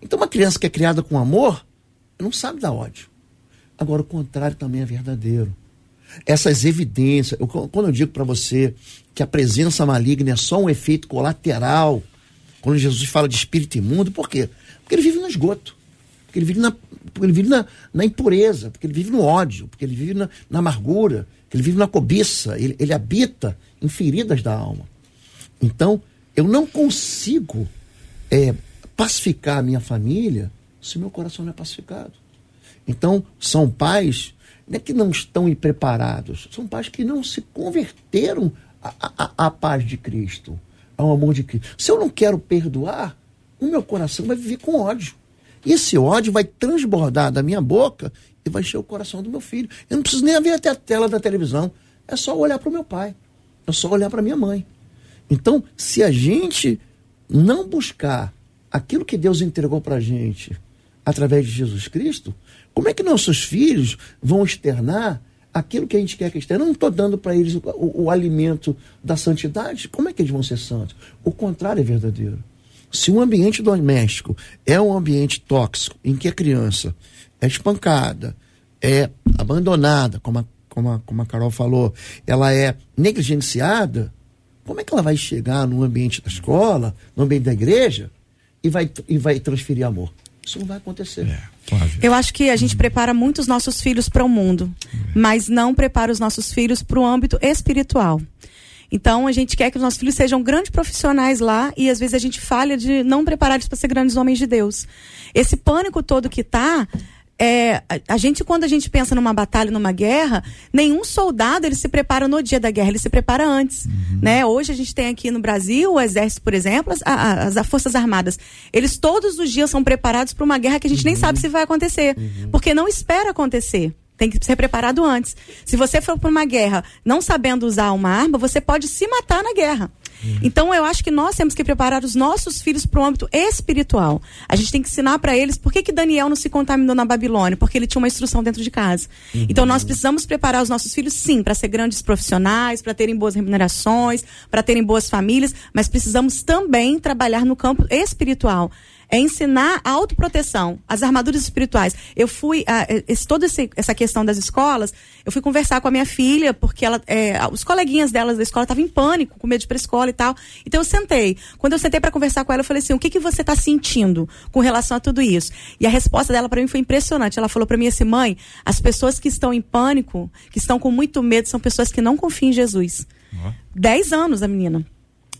Então, uma criança que é criada com amor, não sabe dar ódio. Agora, o contrário também é verdadeiro. Essas evidências, eu, quando eu digo para você que a presença maligna é só um efeito colateral, quando Jesus fala de espírito imundo, por quê? Porque ele vive no esgoto, porque ele vive na, porque ele vive na, na impureza, porque ele vive no ódio, porque ele vive na, na amargura, ele vive na cobiça, ele, ele habita em feridas da alma. Então, eu não consigo é, pacificar a minha família se meu coração não é pacificado. Então, são pais não é que não estão preparados, são pais que não se converteram à paz de Cristo, ao amor de Cristo. Se eu não quero perdoar, o meu coração vai viver com ódio. E esse ódio vai transbordar da minha boca e vai encher o coração do meu filho. Eu não preciso nem ver até a tela da televisão. É só olhar para o meu pai. É só olhar para minha mãe. Então, se a gente não buscar aquilo que Deus entregou para a gente através de Jesus Cristo, como é que nossos filhos vão externar aquilo que a gente quer que externem? Eu não estou dando para eles o, o, o, alimento da santidade. Como é que eles vão ser santos? O contrário é verdadeiro. Se um ambiente doméstico é um ambiente tóxico, em que a criança é espancada, é abandonada, como a, como a, como a Carol falou, ela é negligenciada, como é que ela vai chegar no ambiente da escola, no ambiente da igreja e vai, e vai transferir amor? Isso não vai acontecer. É, Eu acho que a gente prepara muito os nossos filhos para o mundo, mas não prepara os nossos filhos para o âmbito espiritual. Então a gente quer que os nossos filhos sejam grandes profissionais lá e às vezes a gente falha de não preparar eles para ser grandes homens de Deus. Esse pânico todo que tá é, a, gente, quando a gente pensa numa batalha, numa guerra, nenhum soldado ele se prepara no dia da guerra, ele se prepara antes. Uhum. Né? Hoje a gente tem aqui no Brasil o exército, por exemplo, as, as, as Forças Armadas. Eles todos os dias são preparados para uma guerra que a gente uhum. nem sabe se vai acontecer. Uhum. Porque não espera acontecer. Tem que ser preparado antes. Se você for para uma guerra não sabendo usar uma arma, você pode se matar na guerra. Uhum. Então eu acho que nós temos que preparar os nossos filhos para o âmbito espiritual. A gente tem que ensinar para eles por que, que Daniel não se contaminou na Babilônia, porque ele tinha uma instrução dentro de casa. Uhum. Então nós precisamos preparar os nossos filhos, sim, para ser grandes profissionais, para terem boas remunerações, para terem boas famílias, mas precisamos também trabalhar no campo espiritual é ensinar a autoproteção, as armaduras espirituais. Eu fui, a, esse, toda essa questão das escolas, eu fui conversar com a minha filha, porque ela, é, os coleguinhas delas da escola estavam em pânico, com medo de ir pra escola e tal. Então eu sentei. Quando eu sentei para conversar com ela, eu falei assim: o que, que você está sentindo com relação a tudo isso? E a resposta dela para mim foi impressionante. Ela falou para mim assim: mãe, as pessoas que estão em pânico, que estão com muito medo, são pessoas que não confiam em Jesus. Uhum. Dez anos a menina.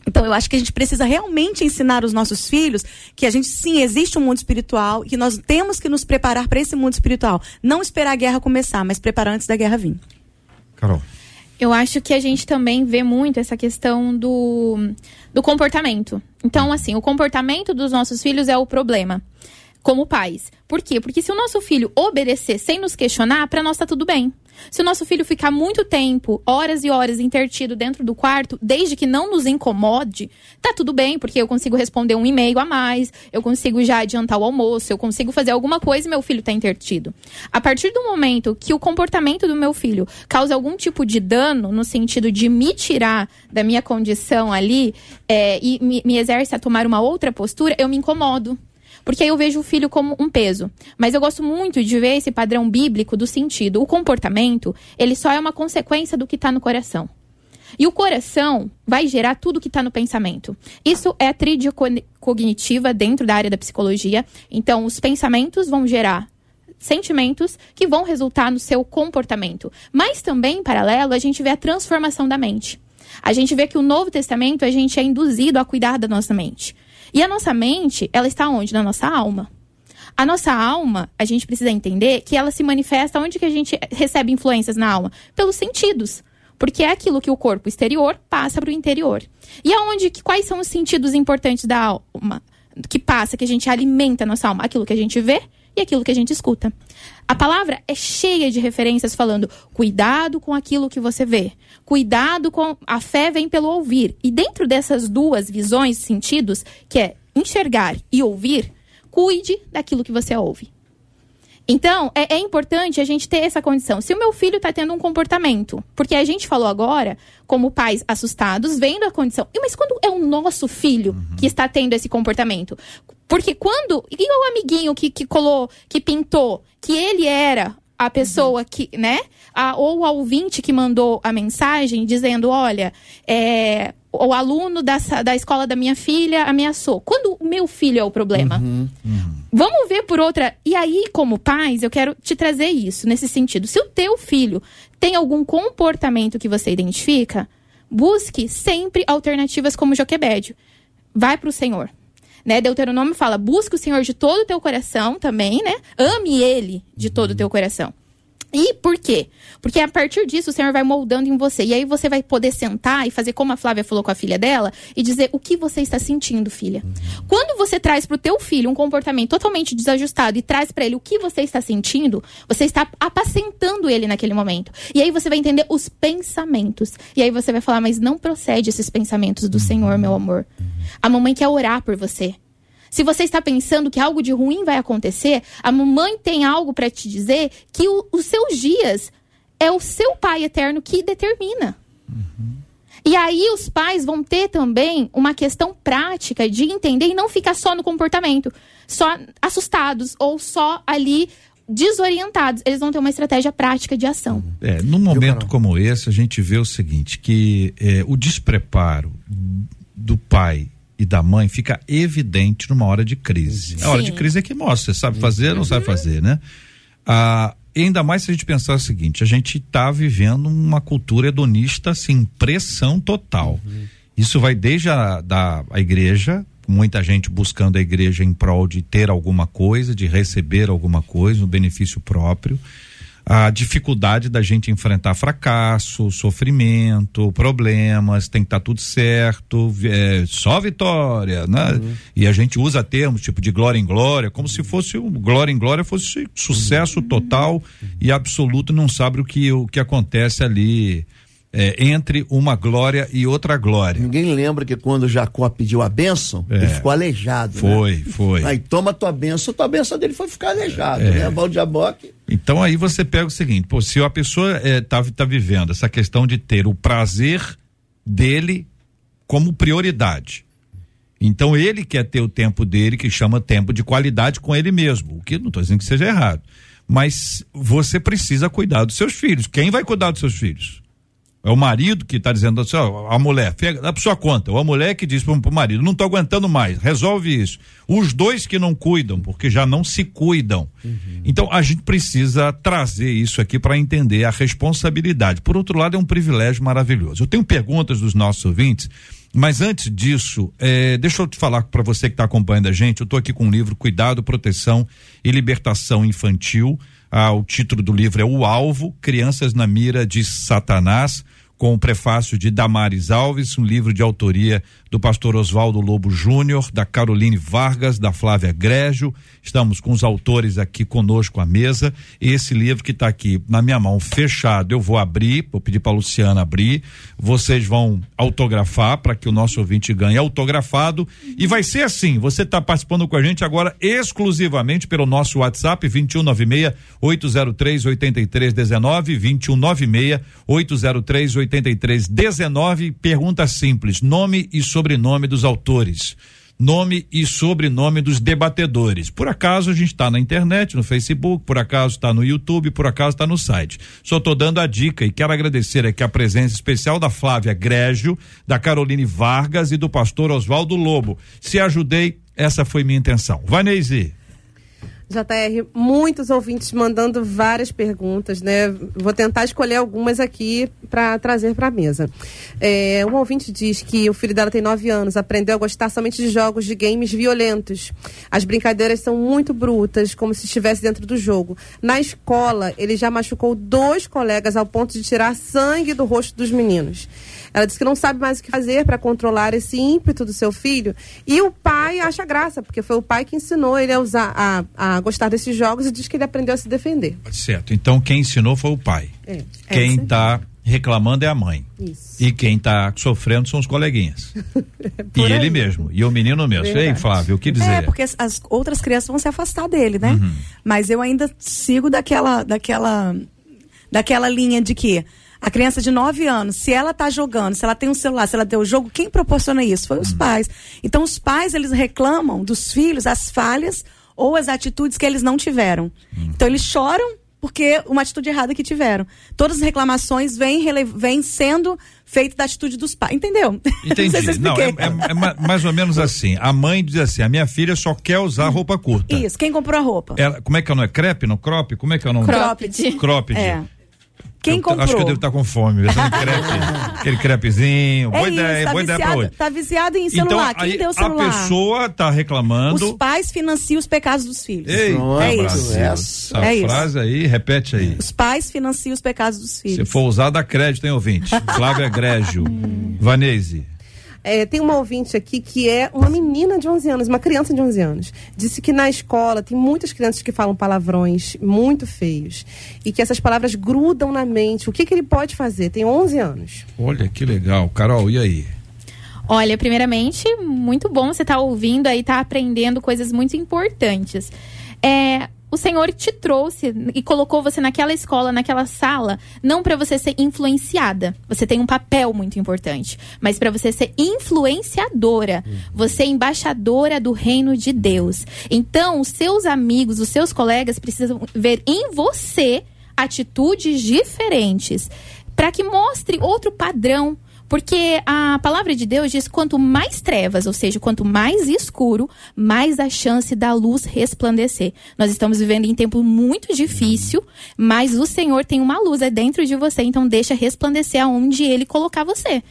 Então, eu acho que a gente precisa realmente ensinar os nossos filhos que a gente sim existe um mundo espiritual e que nós temos que nos preparar para esse mundo espiritual. Não esperar a guerra começar, mas preparar antes da guerra vir. Carol. Eu acho que a gente também vê muito essa questão do, do comportamento. Então, assim, o comportamento dos nossos filhos é o problema como pais. Por quê? Porque se o nosso filho obedecer sem nos questionar, para nós tá tudo bem. Se o nosso filho ficar muito tempo, horas e horas intertido dentro do quarto, desde que não nos incomode, tá tudo bem, porque eu consigo responder um e-mail a mais, eu consigo já adiantar o almoço, eu consigo fazer alguma coisa e meu filho tá intertido. A partir do momento que o comportamento do meu filho causa algum tipo de dano, no sentido de me tirar da minha condição ali é, e me, me exerce a tomar uma outra postura, eu me incomodo. Porque aí eu vejo o filho como um peso. Mas eu gosto muito de ver esse padrão bíblico do sentido. O comportamento, ele só é uma consequência do que está no coração. E o coração vai gerar tudo que está no pensamento. Isso é a tríade cognitiva dentro da área da psicologia. Então, os pensamentos vão gerar sentimentos que vão resultar no seu comportamento. Mas também, em paralelo, a gente vê a transformação da mente. A gente vê que o Novo Testamento a gente é induzido a cuidar da nossa mente. E a nossa mente, ela está onde? Na nossa alma. A nossa alma, a gente precisa entender que ela se manifesta onde que a gente recebe influências na alma? Pelos sentidos. Porque é aquilo que o corpo exterior passa para o interior. E aonde que quais são os sentidos importantes da alma que passa, que a gente alimenta a nossa alma? Aquilo que a gente vê e aquilo que a gente escuta. A palavra é cheia de referências falando cuidado com aquilo que você vê. Cuidado com a fé vem pelo ouvir. E dentro dessas duas visões, sentidos, que é enxergar e ouvir, cuide daquilo que você ouve. Então, é, é, importante a gente ter essa condição. Se o meu filho está tendo um comportamento, porque a gente falou agora, como pais assustados, vendo a condição. Mas quando é o nosso filho uhum. que está tendo esse comportamento? Porque quando. E o amiguinho que, que colou, que pintou, que ele era a pessoa que, né? A, ou o ouvinte que mandou a mensagem dizendo: olha, é, o aluno da, da escola da minha filha ameaçou. Quando o meu filho é o problema? Uhum, uhum. Vamos ver por outra. E aí, como pais, eu quero te trazer isso nesse sentido. Se o teu filho tem algum comportamento que você identifica, busque sempre alternativas como Joquebédio. Vai para o Senhor né? Deuteronômio fala: busca o Senhor de todo o teu coração também, né? Ame ele de todo o teu coração. E por quê? Porque a partir disso o Senhor vai moldando em você. E aí você vai poder sentar e fazer como a Flávia falou com a filha dela e dizer o que você está sentindo, filha. Quando você traz para o teu filho um comportamento totalmente desajustado e traz para ele o que você está sentindo, você está apacentando ele naquele momento. E aí você vai entender os pensamentos. E aí você vai falar, mas não procede esses pensamentos do Senhor, meu amor. A mamãe quer orar por você. Se você está pensando que algo de ruim vai acontecer, a mamãe tem algo para te dizer que o, os seus dias é o seu pai eterno que determina. Uhum. E aí os pais vão ter também uma questão prática de entender e não ficar só no comportamento, só assustados ou só ali desorientados. Eles vão ter uma estratégia prática de ação. É, num momento como esse, a gente vê o seguinte, que é, o despreparo do pai e da mãe fica evidente numa hora de crise. Sim. A hora de crise é que mostra, você sabe fazer ou não sabe fazer, né? Ah, ainda mais se a gente pensar o seguinte, a gente está vivendo uma cultura hedonista, assim, pressão total. Uhum. Isso vai desde a, da, a igreja, muita gente buscando a igreja em prol de ter alguma coisa, de receber alguma coisa, um benefício próprio a dificuldade da gente enfrentar fracasso, sofrimento, problemas, tem que estar tá tudo certo, é, só vitória, né? Uhum. E a gente usa termos tipo de glória em glória, como uhum. se fosse um glória em glória fosse sucesso uhum. total e absoluto, não sabe o que o que acontece ali é, entre uma glória e outra glória. Ninguém lembra que quando Jacó pediu a bênção, é. ele ficou aleijado. Né? Foi, né? foi. Aí toma tua bênção, tua bênção dele foi ficar aleijado, é. né? Valdiaboque. Então aí você pega o seguinte, pô, se a pessoa é, tá, tá vivendo essa questão de ter o prazer dele como prioridade. Então ele quer ter o tempo dele, que chama tempo de qualidade com ele mesmo, o que não estou dizendo que seja errado. Mas você precisa cuidar dos seus filhos. Quem vai cuidar dos seus filhos? É o marido que está dizendo assim, ó, a mulher, dá para sua conta. Ou a mulher que diz para o marido, não estou aguentando mais, resolve isso. Os dois que não cuidam, porque já não se cuidam. Uhum. Então a gente precisa trazer isso aqui para entender a responsabilidade. Por outro lado, é um privilégio maravilhoso. Eu tenho perguntas dos nossos ouvintes. Mas antes disso, é, deixa eu te falar para você que está acompanhando a gente. Eu estou aqui com um livro Cuidado, Proteção e Libertação Infantil. Ah, o título do livro é O Alvo: Crianças na Mira de Satanás com o prefácio de Damares Alves, um livro de autoria do pastor Oswaldo Lobo Júnior, da Caroline Vargas, da Flávia Grégio. Estamos com os autores aqui conosco à mesa. Esse livro que está aqui na minha mão, fechado, eu vou abrir, vou pedir para Luciana abrir. Vocês vão autografar para que o nosso ouvinte ganhe autografado. E vai ser assim: você está participando com a gente agora exclusivamente pelo nosso WhatsApp 2196 803 8319 2196 803 8319. Pergunta simples: nome e sobrenome dos autores. Nome e sobrenome dos debatedores. Por acaso a gente está na internet, no Facebook, por acaso está no YouTube, por acaso está no site. Só estou dando a dica e quero agradecer aqui a presença especial da Flávia Grégio, da Caroline Vargas e do pastor Oswaldo Lobo. Se ajudei, essa foi minha intenção. Vanese. JR, muitos ouvintes mandando várias perguntas, né? Vou tentar escolher algumas aqui para trazer para a mesa. É, um ouvinte diz que o filho dela tem 9 anos, aprendeu a gostar somente de jogos de games violentos. As brincadeiras são muito brutas, como se estivesse dentro do jogo. Na escola, ele já machucou dois colegas ao ponto de tirar sangue do rosto dos meninos. Ela disse que não sabe mais o que fazer para controlar esse ímpeto do seu filho. E o pai acha graça, porque foi o pai que ensinou ele a usar, a, a gostar desses jogos e diz que ele aprendeu a se defender. Certo. Então quem ensinou foi o pai. É. Quem está reclamando é a mãe. Isso. E quem está sofrendo são os coleguinhas. e Por ele aí. mesmo. E o menino mesmo. Ei, Verdade. Flávio, o que dizer? É, porque as, as outras crianças vão se afastar dele, né? Uhum. Mas eu ainda sigo daquela, daquela, daquela linha de que a criança de 9 anos, se ela tá jogando, se ela tem um celular, se ela tem o jogo, quem proporciona isso? Foi os pais. Então os pais, eles reclamam dos filhos as falhas ou as atitudes que eles não tiveram. Uhum. Então eles choram porque uma atitude errada que tiveram. Todas as reclamações vêm, vêm sendo feitas da atitude dos pais. Entendeu? Não sei se Entendi. Não, é, é- é ma- mais ou menos assim. A mãe diz assim: a minha filha só quer usar roupa curta. Isso, quem comprou a roupa? Ela, como é que é o nome? É crepe, não crop? Como é que é o nome? Cropped. Cropped. É. Quem Eu- comprou? Acho que eu devo estar com fome. crepe, aquele crepezinho. Boa é ideia, isso, tá boa ideia pra viciado, hoje. tá viciado em celular. Então, Quem aí deu o celular? a pessoa tá reclamando. Os pais financiam os pecados dos filhos. Ei, Pronto, é isso. Brasil. essa. Essa É isso. frase aí, repete aí. Os pais financiam os pecados dos filhos. Se for usar, dá crédito, hein, ouvinte? Flávia Grégio. Vanese. É, tem uma ouvinte aqui que é uma menina de 11 anos, uma criança de 11 anos. Disse que na escola tem muitas crianças que falam palavrões muito feios e que essas palavras grudam na mente. O que, que ele pode fazer? Tem 11 anos. Olha que legal. Carol, e aí? Olha, primeiramente, muito bom você estar ouvindo aí, tá aprendendo coisas muito importantes. É, o Senhor te trouxe e colocou você naquela escola, naquela sala, não para você ser influenciada. Você tem um papel muito importante, mas para você ser influenciadora. Você é embaixadora do reino de Deus. Então, os seus amigos, os seus colegas precisam ver em você atitudes diferentes para que mostre outro padrão. Porque a palavra de Deus diz: quanto mais trevas, ou seja, quanto mais escuro, mais a chance da luz resplandecer. Nós estamos vivendo em tempo muito difícil, mas o Senhor tem uma luz é dentro de você, então deixa resplandecer aonde Ele colocar você.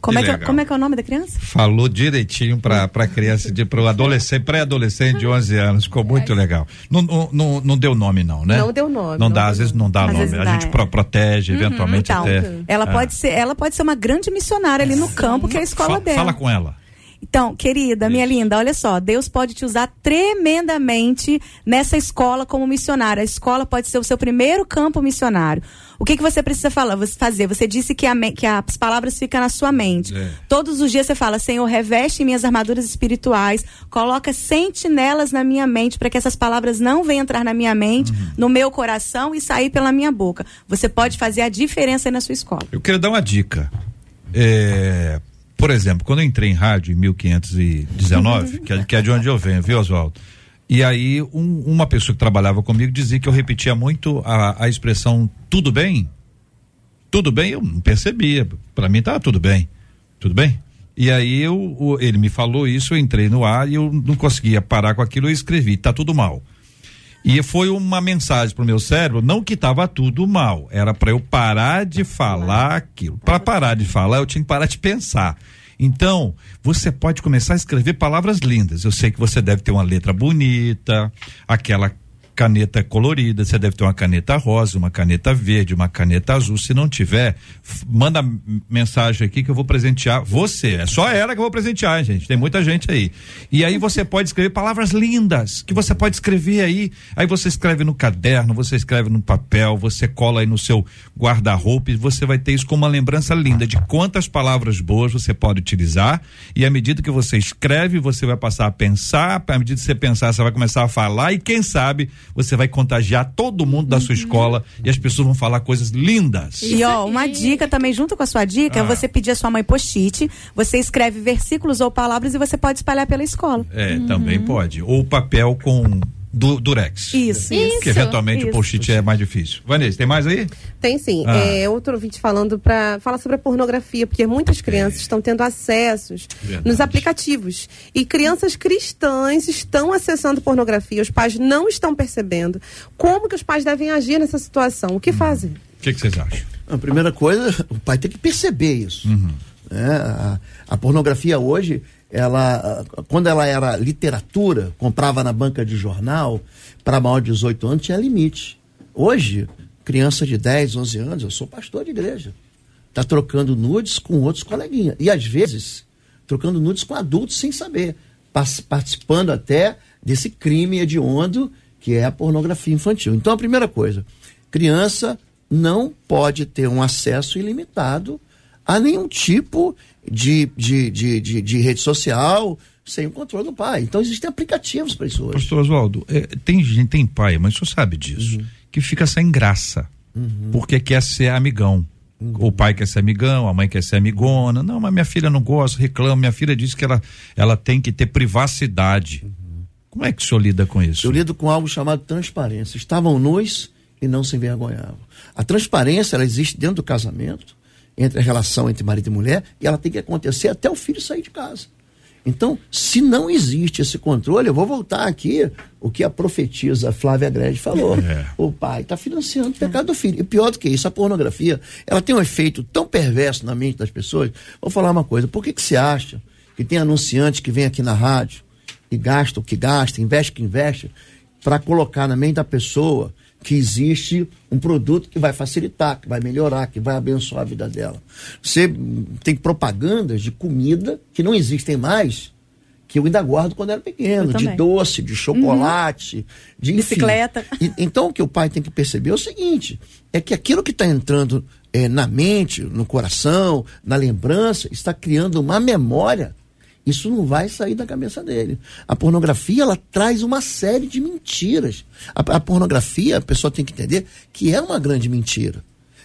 Como, Que é que, legal. como é que é o nome da criança? Falou direitinho pra, pra criança, de, pro adolescente, pré-adolescente de 11 anos. Ficou muito legal. Não, não, não, deu nome, não, né? Não deu nome, Não, não dá, às vezes não dá Às nome. vezes A dá, gente é. pro- protege, eventualmente Então, até. ela Ah. pode ser, ela pode ser uma grande missionária ali no campo que é a escola Fa- dela. Fala com ela. Então, querida, minha linda, olha só, Deus pode te usar tremendamente nessa escola como missionária. A escola pode ser o seu primeiro campo missionário. O que, que você precisa falar, fazer? Você disse que, a que as palavras ficam na sua mente. É. Todos os dias você fala, Senhor, reveste minhas armaduras espirituais, coloca sentinelas na minha mente para que essas palavras não venham entrar na minha mente, no meu coração e sair pela minha boca. Você pode fazer a diferença aí na sua escola. Eu queria dar uma dica. É, por exemplo, quando eu entrei em rádio em 1519, que é, que é de onde eu venho, viu, Oswaldo? E aí, um- uma pessoa que trabalhava comigo dizia que eu repetia muito a, a expressão tudo bem? Tudo bem? Eu não percebia. Para mim tava tudo bem. Tudo bem? E aí eu, ele me falou isso, eu entrei no ar e eu não conseguia parar com aquilo, eu escrevi, tá tudo mal. E foi uma mensagem pro meu cérebro, não que estava tudo mal, era para eu parar de falar aquilo. Para parar de falar, eu tinha que parar de pensar. Então, você pode começar a escrever palavras lindas. Eu sei que você deve ter uma letra bonita, aquela caneta colorida, você deve ter uma caneta rosa, uma caneta verde, uma caneta azul. Se não tiver, manda mensagem aqui que eu vou presentear você. É só ela que eu vou presentear, gente. Tem muita gente aí. E aí você pode escrever palavras lindas que você pode escrever aí. Aí você escreve no caderno, você escreve no papel, você cola aí no seu guarda-roupa e você vai ter isso como uma lembrança linda de quantas palavras boas você pode utilizar. E à medida que você escreve, você vai passar a pensar. À medida que você pensar, você vai começar a falar e quem sabe você vai contagiar todo mundo da sua escola e as pessoas vão falar coisas lindas. E ó, uma dica também junto com a sua dica é Ah. você pedir a sua mãe post-it, você escreve versículos ou palavras e você pode espalhar pela escola. É, também pode. Ou papel com du durex. Isso, isso. Que eventualmente o Isso. post-it é mais difícil. Vanessa, tem mais aí? Tem sim. Ah. É, outro ouvinte falando para falar sobre a pornografia, porque muitas crianças estão tendo acessos Verdade. nos aplicativos. E crianças cristãs estão acessando pornografia, os pais não estão percebendo. Como que os pais devem agir nessa situação? O que fazer? O que que vocês acham? A primeira coisa, o pai tem que perceber isso. né? a, a pornografia hoje, ela, quando ela era literatura, comprava na banca de jornal, para maior de 18 anos tinha limite. Hoje, criança de 10, 11 anos, eu sou pastor de igreja, está trocando nudes com outros coleguinhas. E às vezes, trocando nudes com adultos sem saber, participando até desse crime hediondo que é a pornografia infantil. Então, a primeira coisa, criança não pode ter um acesso ilimitado a nenhum tipo de, de, de, de, de rede social sem o controle do pai. Então, existem aplicativos para isso hoje. Pastor Oswaldo, é, tem gente, tem pai, mas o senhor sabe disso, que fica sem graça, porque quer ser amigão. O pai quer ser amigão, a mãe quer ser amigona. Não, mas minha filha não gosta, reclama. Minha filha disse que ela, ela tem que ter privacidade. Como é que o senhor lida com isso? Eu lido com algo chamado transparência. Estavam nus e não se envergonhavam. A transparência, ela existe dentro do casamento, entre a relação entre marido e mulher, e ela tem que acontecer até o filho sair de casa. Então, se não existe esse controle, eu vou voltar aqui o que a profetisa Flávia Grede falou. É. O pai está financiando o pecado do filho. E pior do que isso, a pornografia, ela tem um efeito tão perverso na mente das pessoas. Vou falar uma coisa, por que, que você acha que tem anunciante que vem aqui na rádio e gasta o que gasta, investe o que investe, para colocar na mente da pessoa que existe um produto que vai facilitar, que vai melhorar, que vai abençoar a vida dela. Você tem propagandas de comida que não existem mais, que eu ainda guardo quando era pequeno, de doce, de chocolate, de enfim. Bicicleta. E- então o que o pai tem que perceber é o seguinte: é que aquilo que está entrando eh, na mente, no coração, na lembrança, está criando uma memória. Isso não vai sair da cabeça dele. A pornografia ela traz uma série de mentiras. A, a pornografia, a pessoa tem que entender que é uma grande mentira.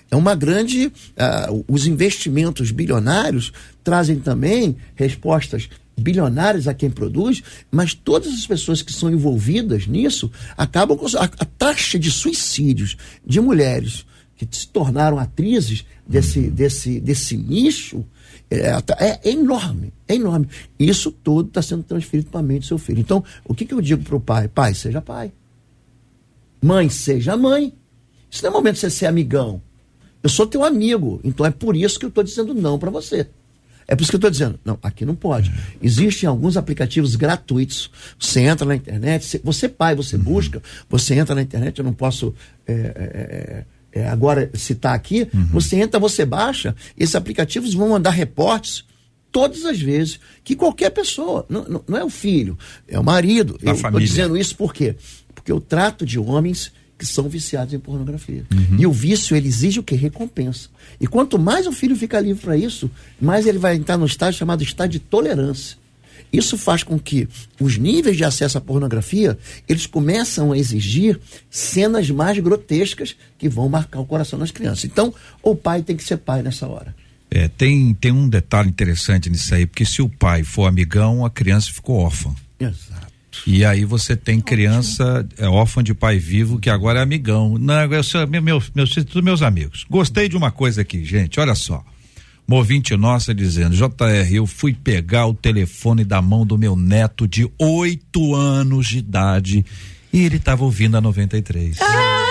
É uma grande. ah, os investimentos bilionários trazem também respostas bilionárias a quem produz, mas todas as pessoas que são envolvidas nisso acabam com. A, a taxa de suicídios de mulheres que se tornaram atrizes desse, desse, desse nicho é, é- é enorme, é enorme. Isso tudo está sendo transferido para a mente do seu filho. Então, o que, que eu digo para o pai? Pai, seja pai. Mãe, seja mãe. Isso não é momento de você ser amigão. Eu sou teu amigo, então é por isso que eu estou dizendo não para você. É por isso que eu estou dizendo, não, aqui não pode. Existem alguns aplicativos gratuitos. Você entra na internet, você, você pai, você busca, você entra na internet, eu não posso é, é, é, agora citar aqui. Você entra, você baixa, esses aplicativos vão mandar reportes todas as vezes que qualquer pessoa, não, não, é o filho, é o marido. Da eu estou dizendo isso por quê? Porque eu trato de homens que são viciados em pornografia. E o vício, ele exige o quê? Recompensa. E quanto mais o filho fica livre para isso, mais ele vai entrar no estágio chamado estágio de tolerância. Isso faz com que os níveis de acesso à pornografia, eles começam a exigir cenas mais grotescas que vão marcar o coração das crianças. Então, o pai tem que ser pai nessa hora. É, tem, tem um detalhe interessante nisso aí, porque se o pai for amigão, a criança ficou órfã. Exato. E aí você tem criança é, órfã de pai vivo que agora é amigão. Não, eu sou, meu, meu, meus filhos, todos meus amigos. Gostei de uma coisa aqui, gente, olha só. Uma ouvinte nossa dizendo, JR, eu fui pegar o telefone da mão do meu neto de oito anos de idade e ele estava ouvindo a 93. Ah,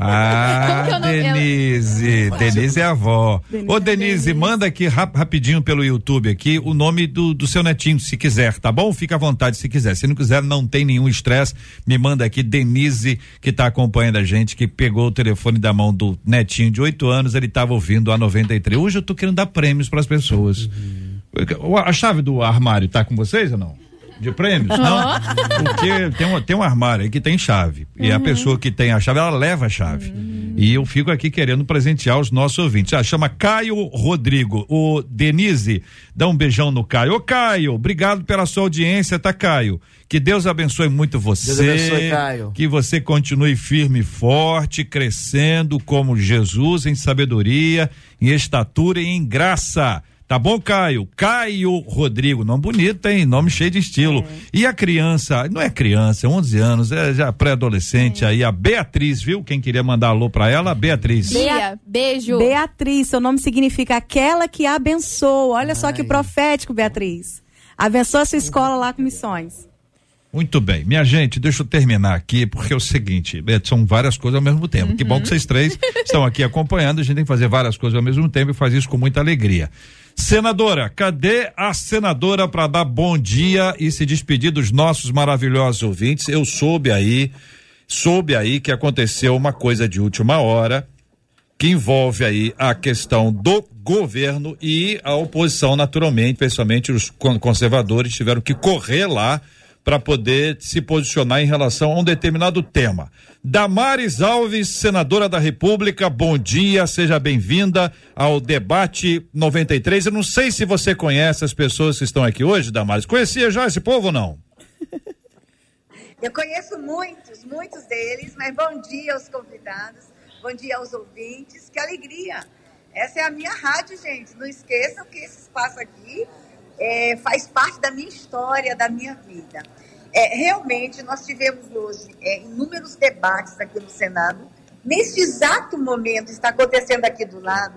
Como que é o nome? Denise. Denise é a avó. Denise Ô, é Denise, Denise. manda aqui rap- rapidinho pelo YouTube aqui o nome do, do seu netinho, se quiser, tá bom? Fica à vontade se quiser. Se não quiser, não tem nenhum estresse. Me manda aqui Denise, que tá acompanhando a gente, que pegou o telefone da mão do netinho de oito anos, ele tava ouvindo a 93. Hoje eu tô querendo dar prêmios pras pessoas. O- A chave do armário tá com vocês ou não? De prêmios? Não? Porque tem um, tem um armário aí que tem chave. E a pessoa que tem a chave, ela leva a chave. E eu fico aqui querendo presentear os nossos ouvintes. Ah, chama Caio Rodrigo. O Denise, dá um beijão no Caio. Ô, Caio, obrigado pela sua audiência, tá, Caio? Que Deus abençoe muito você. Deus abençoe, Caio. Que você continue firme e forte, crescendo como Jesus em sabedoria, em estatura e em graça. Tá bom, Caio? Caio Rodrigo, nome bonito, hein? Nome cheio de estilo. E a criança, não é criança, é 11 anos, é já pré-adolescente aí, a Beatriz, viu? Quem queria mandar alô pra ela, Beatriz. Bia, beijo. Beatriz, seu nome significa aquela que abençoa. Olha só que Ai. profético, Beatriz. Abençoa a sua escola lá com missões. Muito bem. Minha gente, deixa eu terminar aqui, porque é o seguinte, é, são várias coisas ao mesmo tempo. Que bom que vocês três estão aqui acompanhando, a gente tem que fazer várias coisas ao mesmo tempo e faz isso com muita alegria. Senadora, cadê a senadora para dar bom dia e se despedir dos nossos maravilhosos ouvintes? Eu soube aí, soube aí que aconteceu uma coisa de última hora que envolve aí a questão do governo e a oposição, naturalmente, principalmente os con- conservadores tiveram que correr lá para poder se posicionar em relação a um determinado tema. Damares Alves, senadora da República, bom dia, seja bem-vinda ao debate 93. Eu não sei se você conhece as pessoas que estão aqui hoje, Damares. Conhecia já esse povo ou não? Eu conheço muitos, muitos deles, mas bom dia aos convidados, bom dia aos ouvintes, que alegria! Essa é a minha rádio, gente. Não esqueçam que esse espaço aqui é, faz parte da minha história, da minha vida. É, realmente, nós tivemos hoje é, inúmeros debates aqui no Senado. Neste exato momento, está acontecendo aqui do lado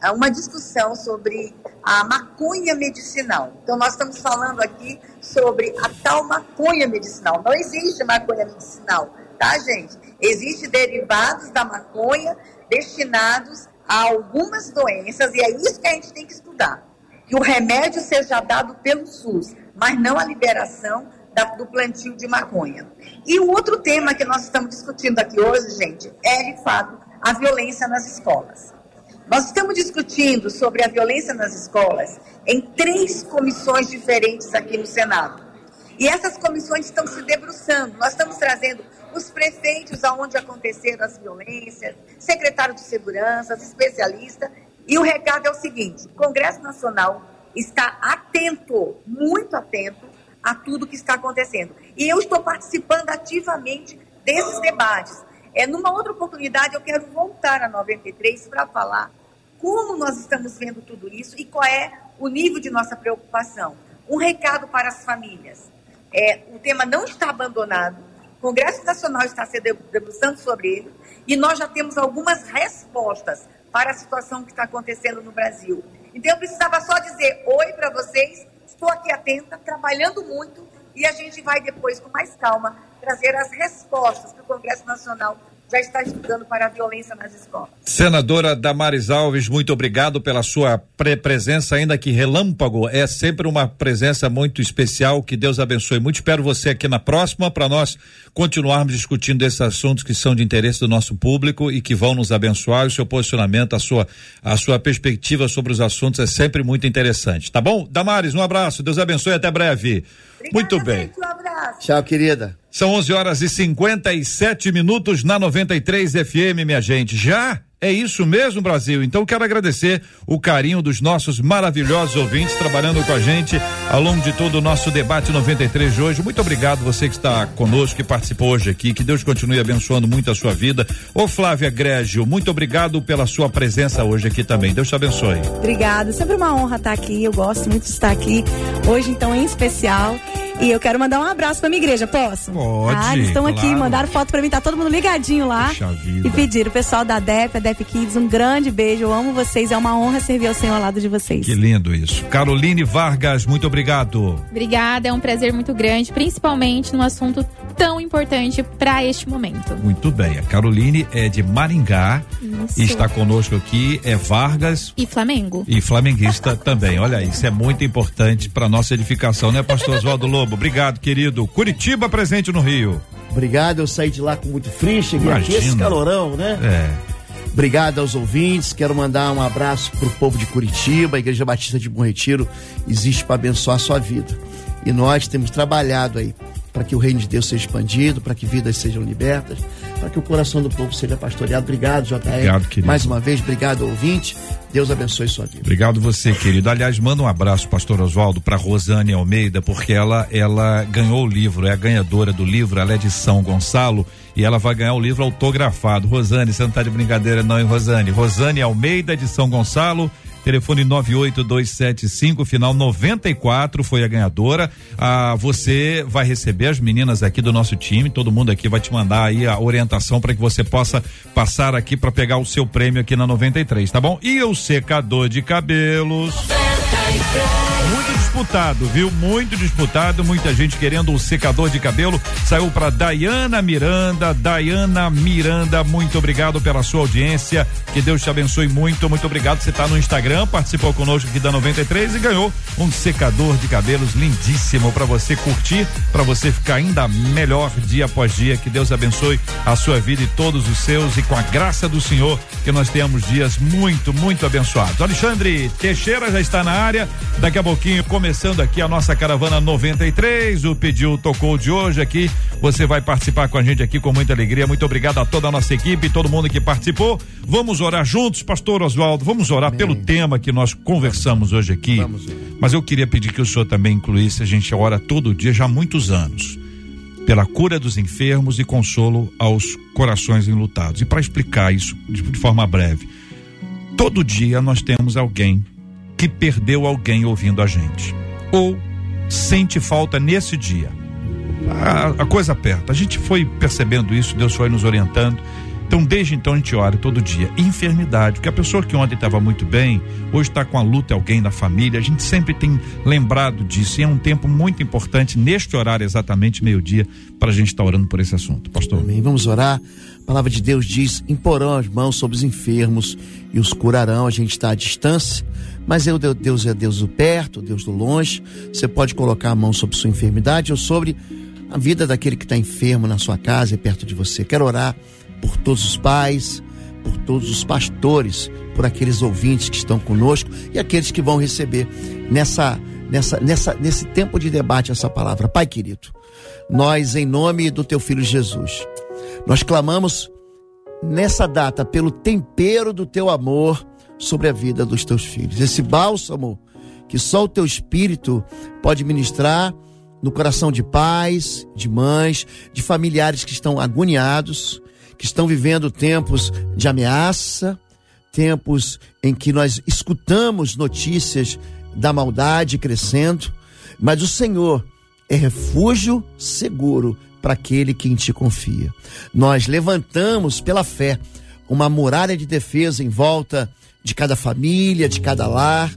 ah, uma discussão sobre a maconha medicinal. Então, nós estamos falando aqui sobre a tal maconha medicinal. Não existe maconha medicinal, tá, gente? Existem derivados da maconha destinados a algumas doenças, e é isso que a gente tem que estudar. Que o remédio seja dado pelo SUS, mas não a liberação da- do plantio de maconha. E o outro tema que nós estamos discutindo aqui hoje, gente, é de fato a violência nas escolas. Nós estamos discutindo sobre a violência nas escolas em três comissões diferentes aqui no Senado. E essas comissões estão se debruçando. Nós estamos trazendo os prefeitos aonde aconteceram as violências, secretário de segurança, especialista. E o recado é o seguinte: o Congresso Nacional está atento, muito atento a tudo que está acontecendo. E eu estou participando ativamente desses debates. É, numa outra oportunidade, eu quero voltar a 93 para falar como nós estamos vendo tudo isso e qual é o nível de nossa preocupação. Um recado para as famílias. É, o tema não está abandonado, o Congresso Nacional está se debruçando sobre ele e nós já temos algumas respostas para a situação que está acontecendo no Brasil. Então eu precisava só dizer oi para vocês, estou aqui atenta, trabalhando muito e a gente vai depois, com mais calma, trazer as respostas que o Congresso Nacional já está estudando para a violência nas escolas. Senadora Damares Alves, muito obrigado pela sua pre- presença, ainda que relâmpago. É sempre uma presença muito especial. Que Deus abençoe muito. Espero você aqui na próxima para nós continuarmos discutindo esses assuntos que são de interesse do nosso público e que vão nos abençoar. O seu posicionamento, a sua, a sua perspectiva sobre os assuntos é sempre muito interessante. Tá bom? Damares, um abraço. Deus abençoe. Até breve. Obrigada, muito bem. gente, um abraço. Tchau, querida. São 11 horas e 57 minutos na 93 FM, minha gente. Já é isso mesmo, Brasil. Então quero agradecer o carinho dos nossos maravilhosos ouvintes trabalhando com a gente ao longo de todo o nosso debate 93 de hoje. Muito obrigado você que está conosco, que participou hoje aqui. Que Deus continue abençoando muito a sua vida. Ô Flávia Grégio, muito obrigado pela sua presença hoje aqui também. Deus te abençoe. Obrigada, sempre uma honra estar aqui. Eu gosto muito de estar aqui hoje, então, em especial. E eu quero mandar um abraço pra minha igreja, posso? Pode, Ah, eles estão aqui, claro. mandaram foto pra mim, tá todo mundo ligadinho lá. E pediram, o pessoal da DEP, a DEP Kids, um grande beijo. Eu amo vocês, é uma honra servir ao Senhor ao lado de vocês. Que lindo isso. Caroline Vargas, muito obrigado. Obrigada, é um prazer muito grande, principalmente num assunto tão importante para este momento. Muito bem. A Caroline é de Maringá Isso. e está conosco aqui é Vargas E Flamengo. e flamenguista também. Olha, isso é muito importante para nossa edificação, né, pastor Oswaldo Lobo? Obrigado, querido. Curitiba presente no Rio. Obrigado, eu saí de lá com muito frio, cheguei aqui Imagina. esse calorão, né? É. Obrigado aos ouvintes. Quero mandar um abraço pro povo de Curitiba. A Igreja Batista de Bom Retiro existe para abençoar a sua vida. E nós temos trabalhado aí para que o reino de Deus seja expandido, para que vidas sejam libertas, para que o coração do povo seja pastoreado. Obrigado, JR. Obrigado, querido. Mais uma vez, obrigado, ouvinte. Deus abençoe sua vida. Obrigado você, querido. Aliás, manda um abraço, pastor Oswaldo, para Rosane Almeida, porque ela ela ganhou o livro, é a ganhadora do livro, ela é de São Gonçalo e ela vai ganhar o livro autografado. Rosane, você não tá de brincadeira não, hein, Rosane? Rosane Almeida de São Gonçalo, telefone 98275 final 94 foi a ganhadora. Ah, você vai receber as meninas aqui do nosso time, todo mundo aqui vai te mandar aí a orientação para que você possa passar aqui para pegar o seu prêmio aqui na 93, tá bom? E o secador de cabelos muito disputado, viu? Muito disputado, muita gente querendo o secador de cabelo. Saiu para Dayana Miranda. Dayana Miranda, muito obrigado pela sua audiência. Que Deus te abençoe muito. Muito obrigado. Você está no Instagram, participou conosco aqui da 93 e ganhou um secador de cabelos lindíssimo para você curtir, para você ficar ainda melhor dia após dia. Que Deus abençoe a sua vida e todos os seus e com a graça do Senhor que nós tenhamos dias muito, muito abençoados. Alexandre Teixeira já está na área. Daqui a pouquinho, começando aqui a nossa caravana 93. O pediu tocou de hoje aqui. Você vai participar com a gente aqui com muita alegria. Muito obrigado a toda a nossa equipe, todo mundo que participou. Vamos orar juntos, Pastor Oswaldo. Vamos orar Amém. pelo tema que nós conversamos hoje aqui. Vamos. Mas eu queria pedir que o senhor também incluísse. A gente ora todo dia já há muitos anos pela cura dos enfermos e consolo aos corações enlutados. E para explicar isso de, de forma breve, todo dia nós temos alguém que perdeu alguém ouvindo a gente, ou sente falta nesse dia. A, a coisa aperta. A gente foi percebendo isso, Deus foi nos orientando. Então, desde então, a gente ora todo dia. Enfermidade, porque a pessoa que ontem estava muito bem, hoje está com a luta alguém da família, a gente sempre tem lembrado disso. E é um tempo muito importante, neste horário exatamente, meio-dia, para a gente estar orando por esse assunto. Pastor. Amém. Vamos orar. A palavra de Deus diz: imporão as mãos sobre os enfermos e os curarão. A gente está à distância, mas eu, Deus é Deus do perto, Deus do longe. Você pode colocar a mão sobre sua enfermidade ou sobre a vida daquele que está enfermo na sua casa e perto de você. Quero orar por todos os pais, por todos os pastores, por aqueles ouvintes que estão conosco e aqueles que vão receber nessa, nessa, nessa, nesse tempo de debate essa palavra. Pai querido, nós, em nome do teu filho Jesus, nós clamamos nessa data pelo tempero do teu amor sobre a vida dos teus filhos. Esse bálsamo que só o teu espírito pode ministrar no coração de pais, de mães, de familiares que estão agoniados, que estão vivendo tempos de ameaça, tempos em que nós escutamos notícias da maldade crescendo, mas o Senhor é refúgio seguro para aquele que em ti confia. Nós levantamos pela fé uma muralha de defesa em volta de cada família, de cada lar.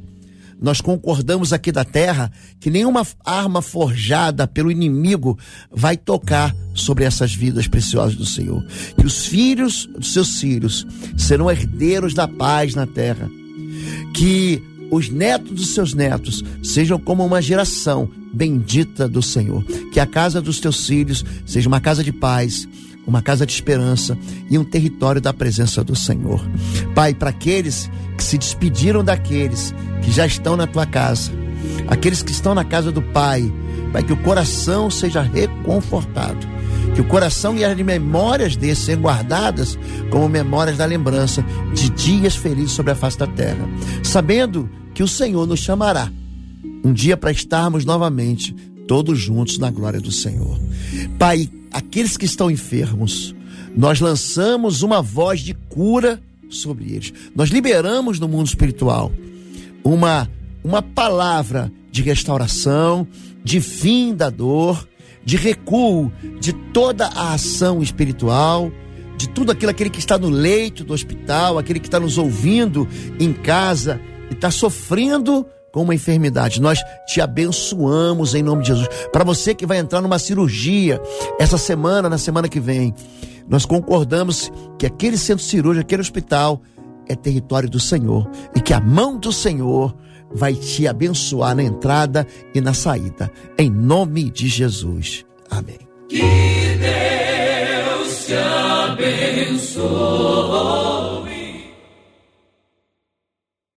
Nós concordamos aqui da terra que nenhuma arma forjada pelo inimigo vai tocar sobre essas vidas preciosas do Senhor. Que os filhos dos seus filhos serão herdeiros da paz na terra. Que os netos dos seus netos sejam como uma geração bendita do Senhor. Que a casa dos teus filhos seja uma casa de paz, uma casa de esperança e um território da presença do Senhor. Pai, para aqueles que se despediram daqueles que já estão na tua casa, aqueles que estão na casa do Pai, Pai, que o coração seja reconfortado. Que o coração e as memórias desses sejam guardadas como memórias da lembrança de dias felizes sobre a face da terra. Sabendo que o Senhor nos chamará um dia para estarmos novamente todos juntos na glória do Senhor. Pai, aqueles que estão enfermos, nós lançamos uma voz de cura sobre eles. Nós liberamos no mundo espiritual uma uma palavra de restauração, de fim da dor, de recuo de toda a ação espiritual, de tudo aquilo aquele que está no leito do hospital, aquele que está nos ouvindo em casa e está sofrendo com uma enfermidade. Nós te abençoamos em nome de Jesus. Para você que vai entrar numa cirurgia essa semana, na semana que vem, nós concordamos que aquele centro cirúrgico, aquele hospital é território do Senhor e que a mão do Senhor vai te abençoar na entrada e na saída. Em nome de Jesus. Amém. Que Deus te abençoe.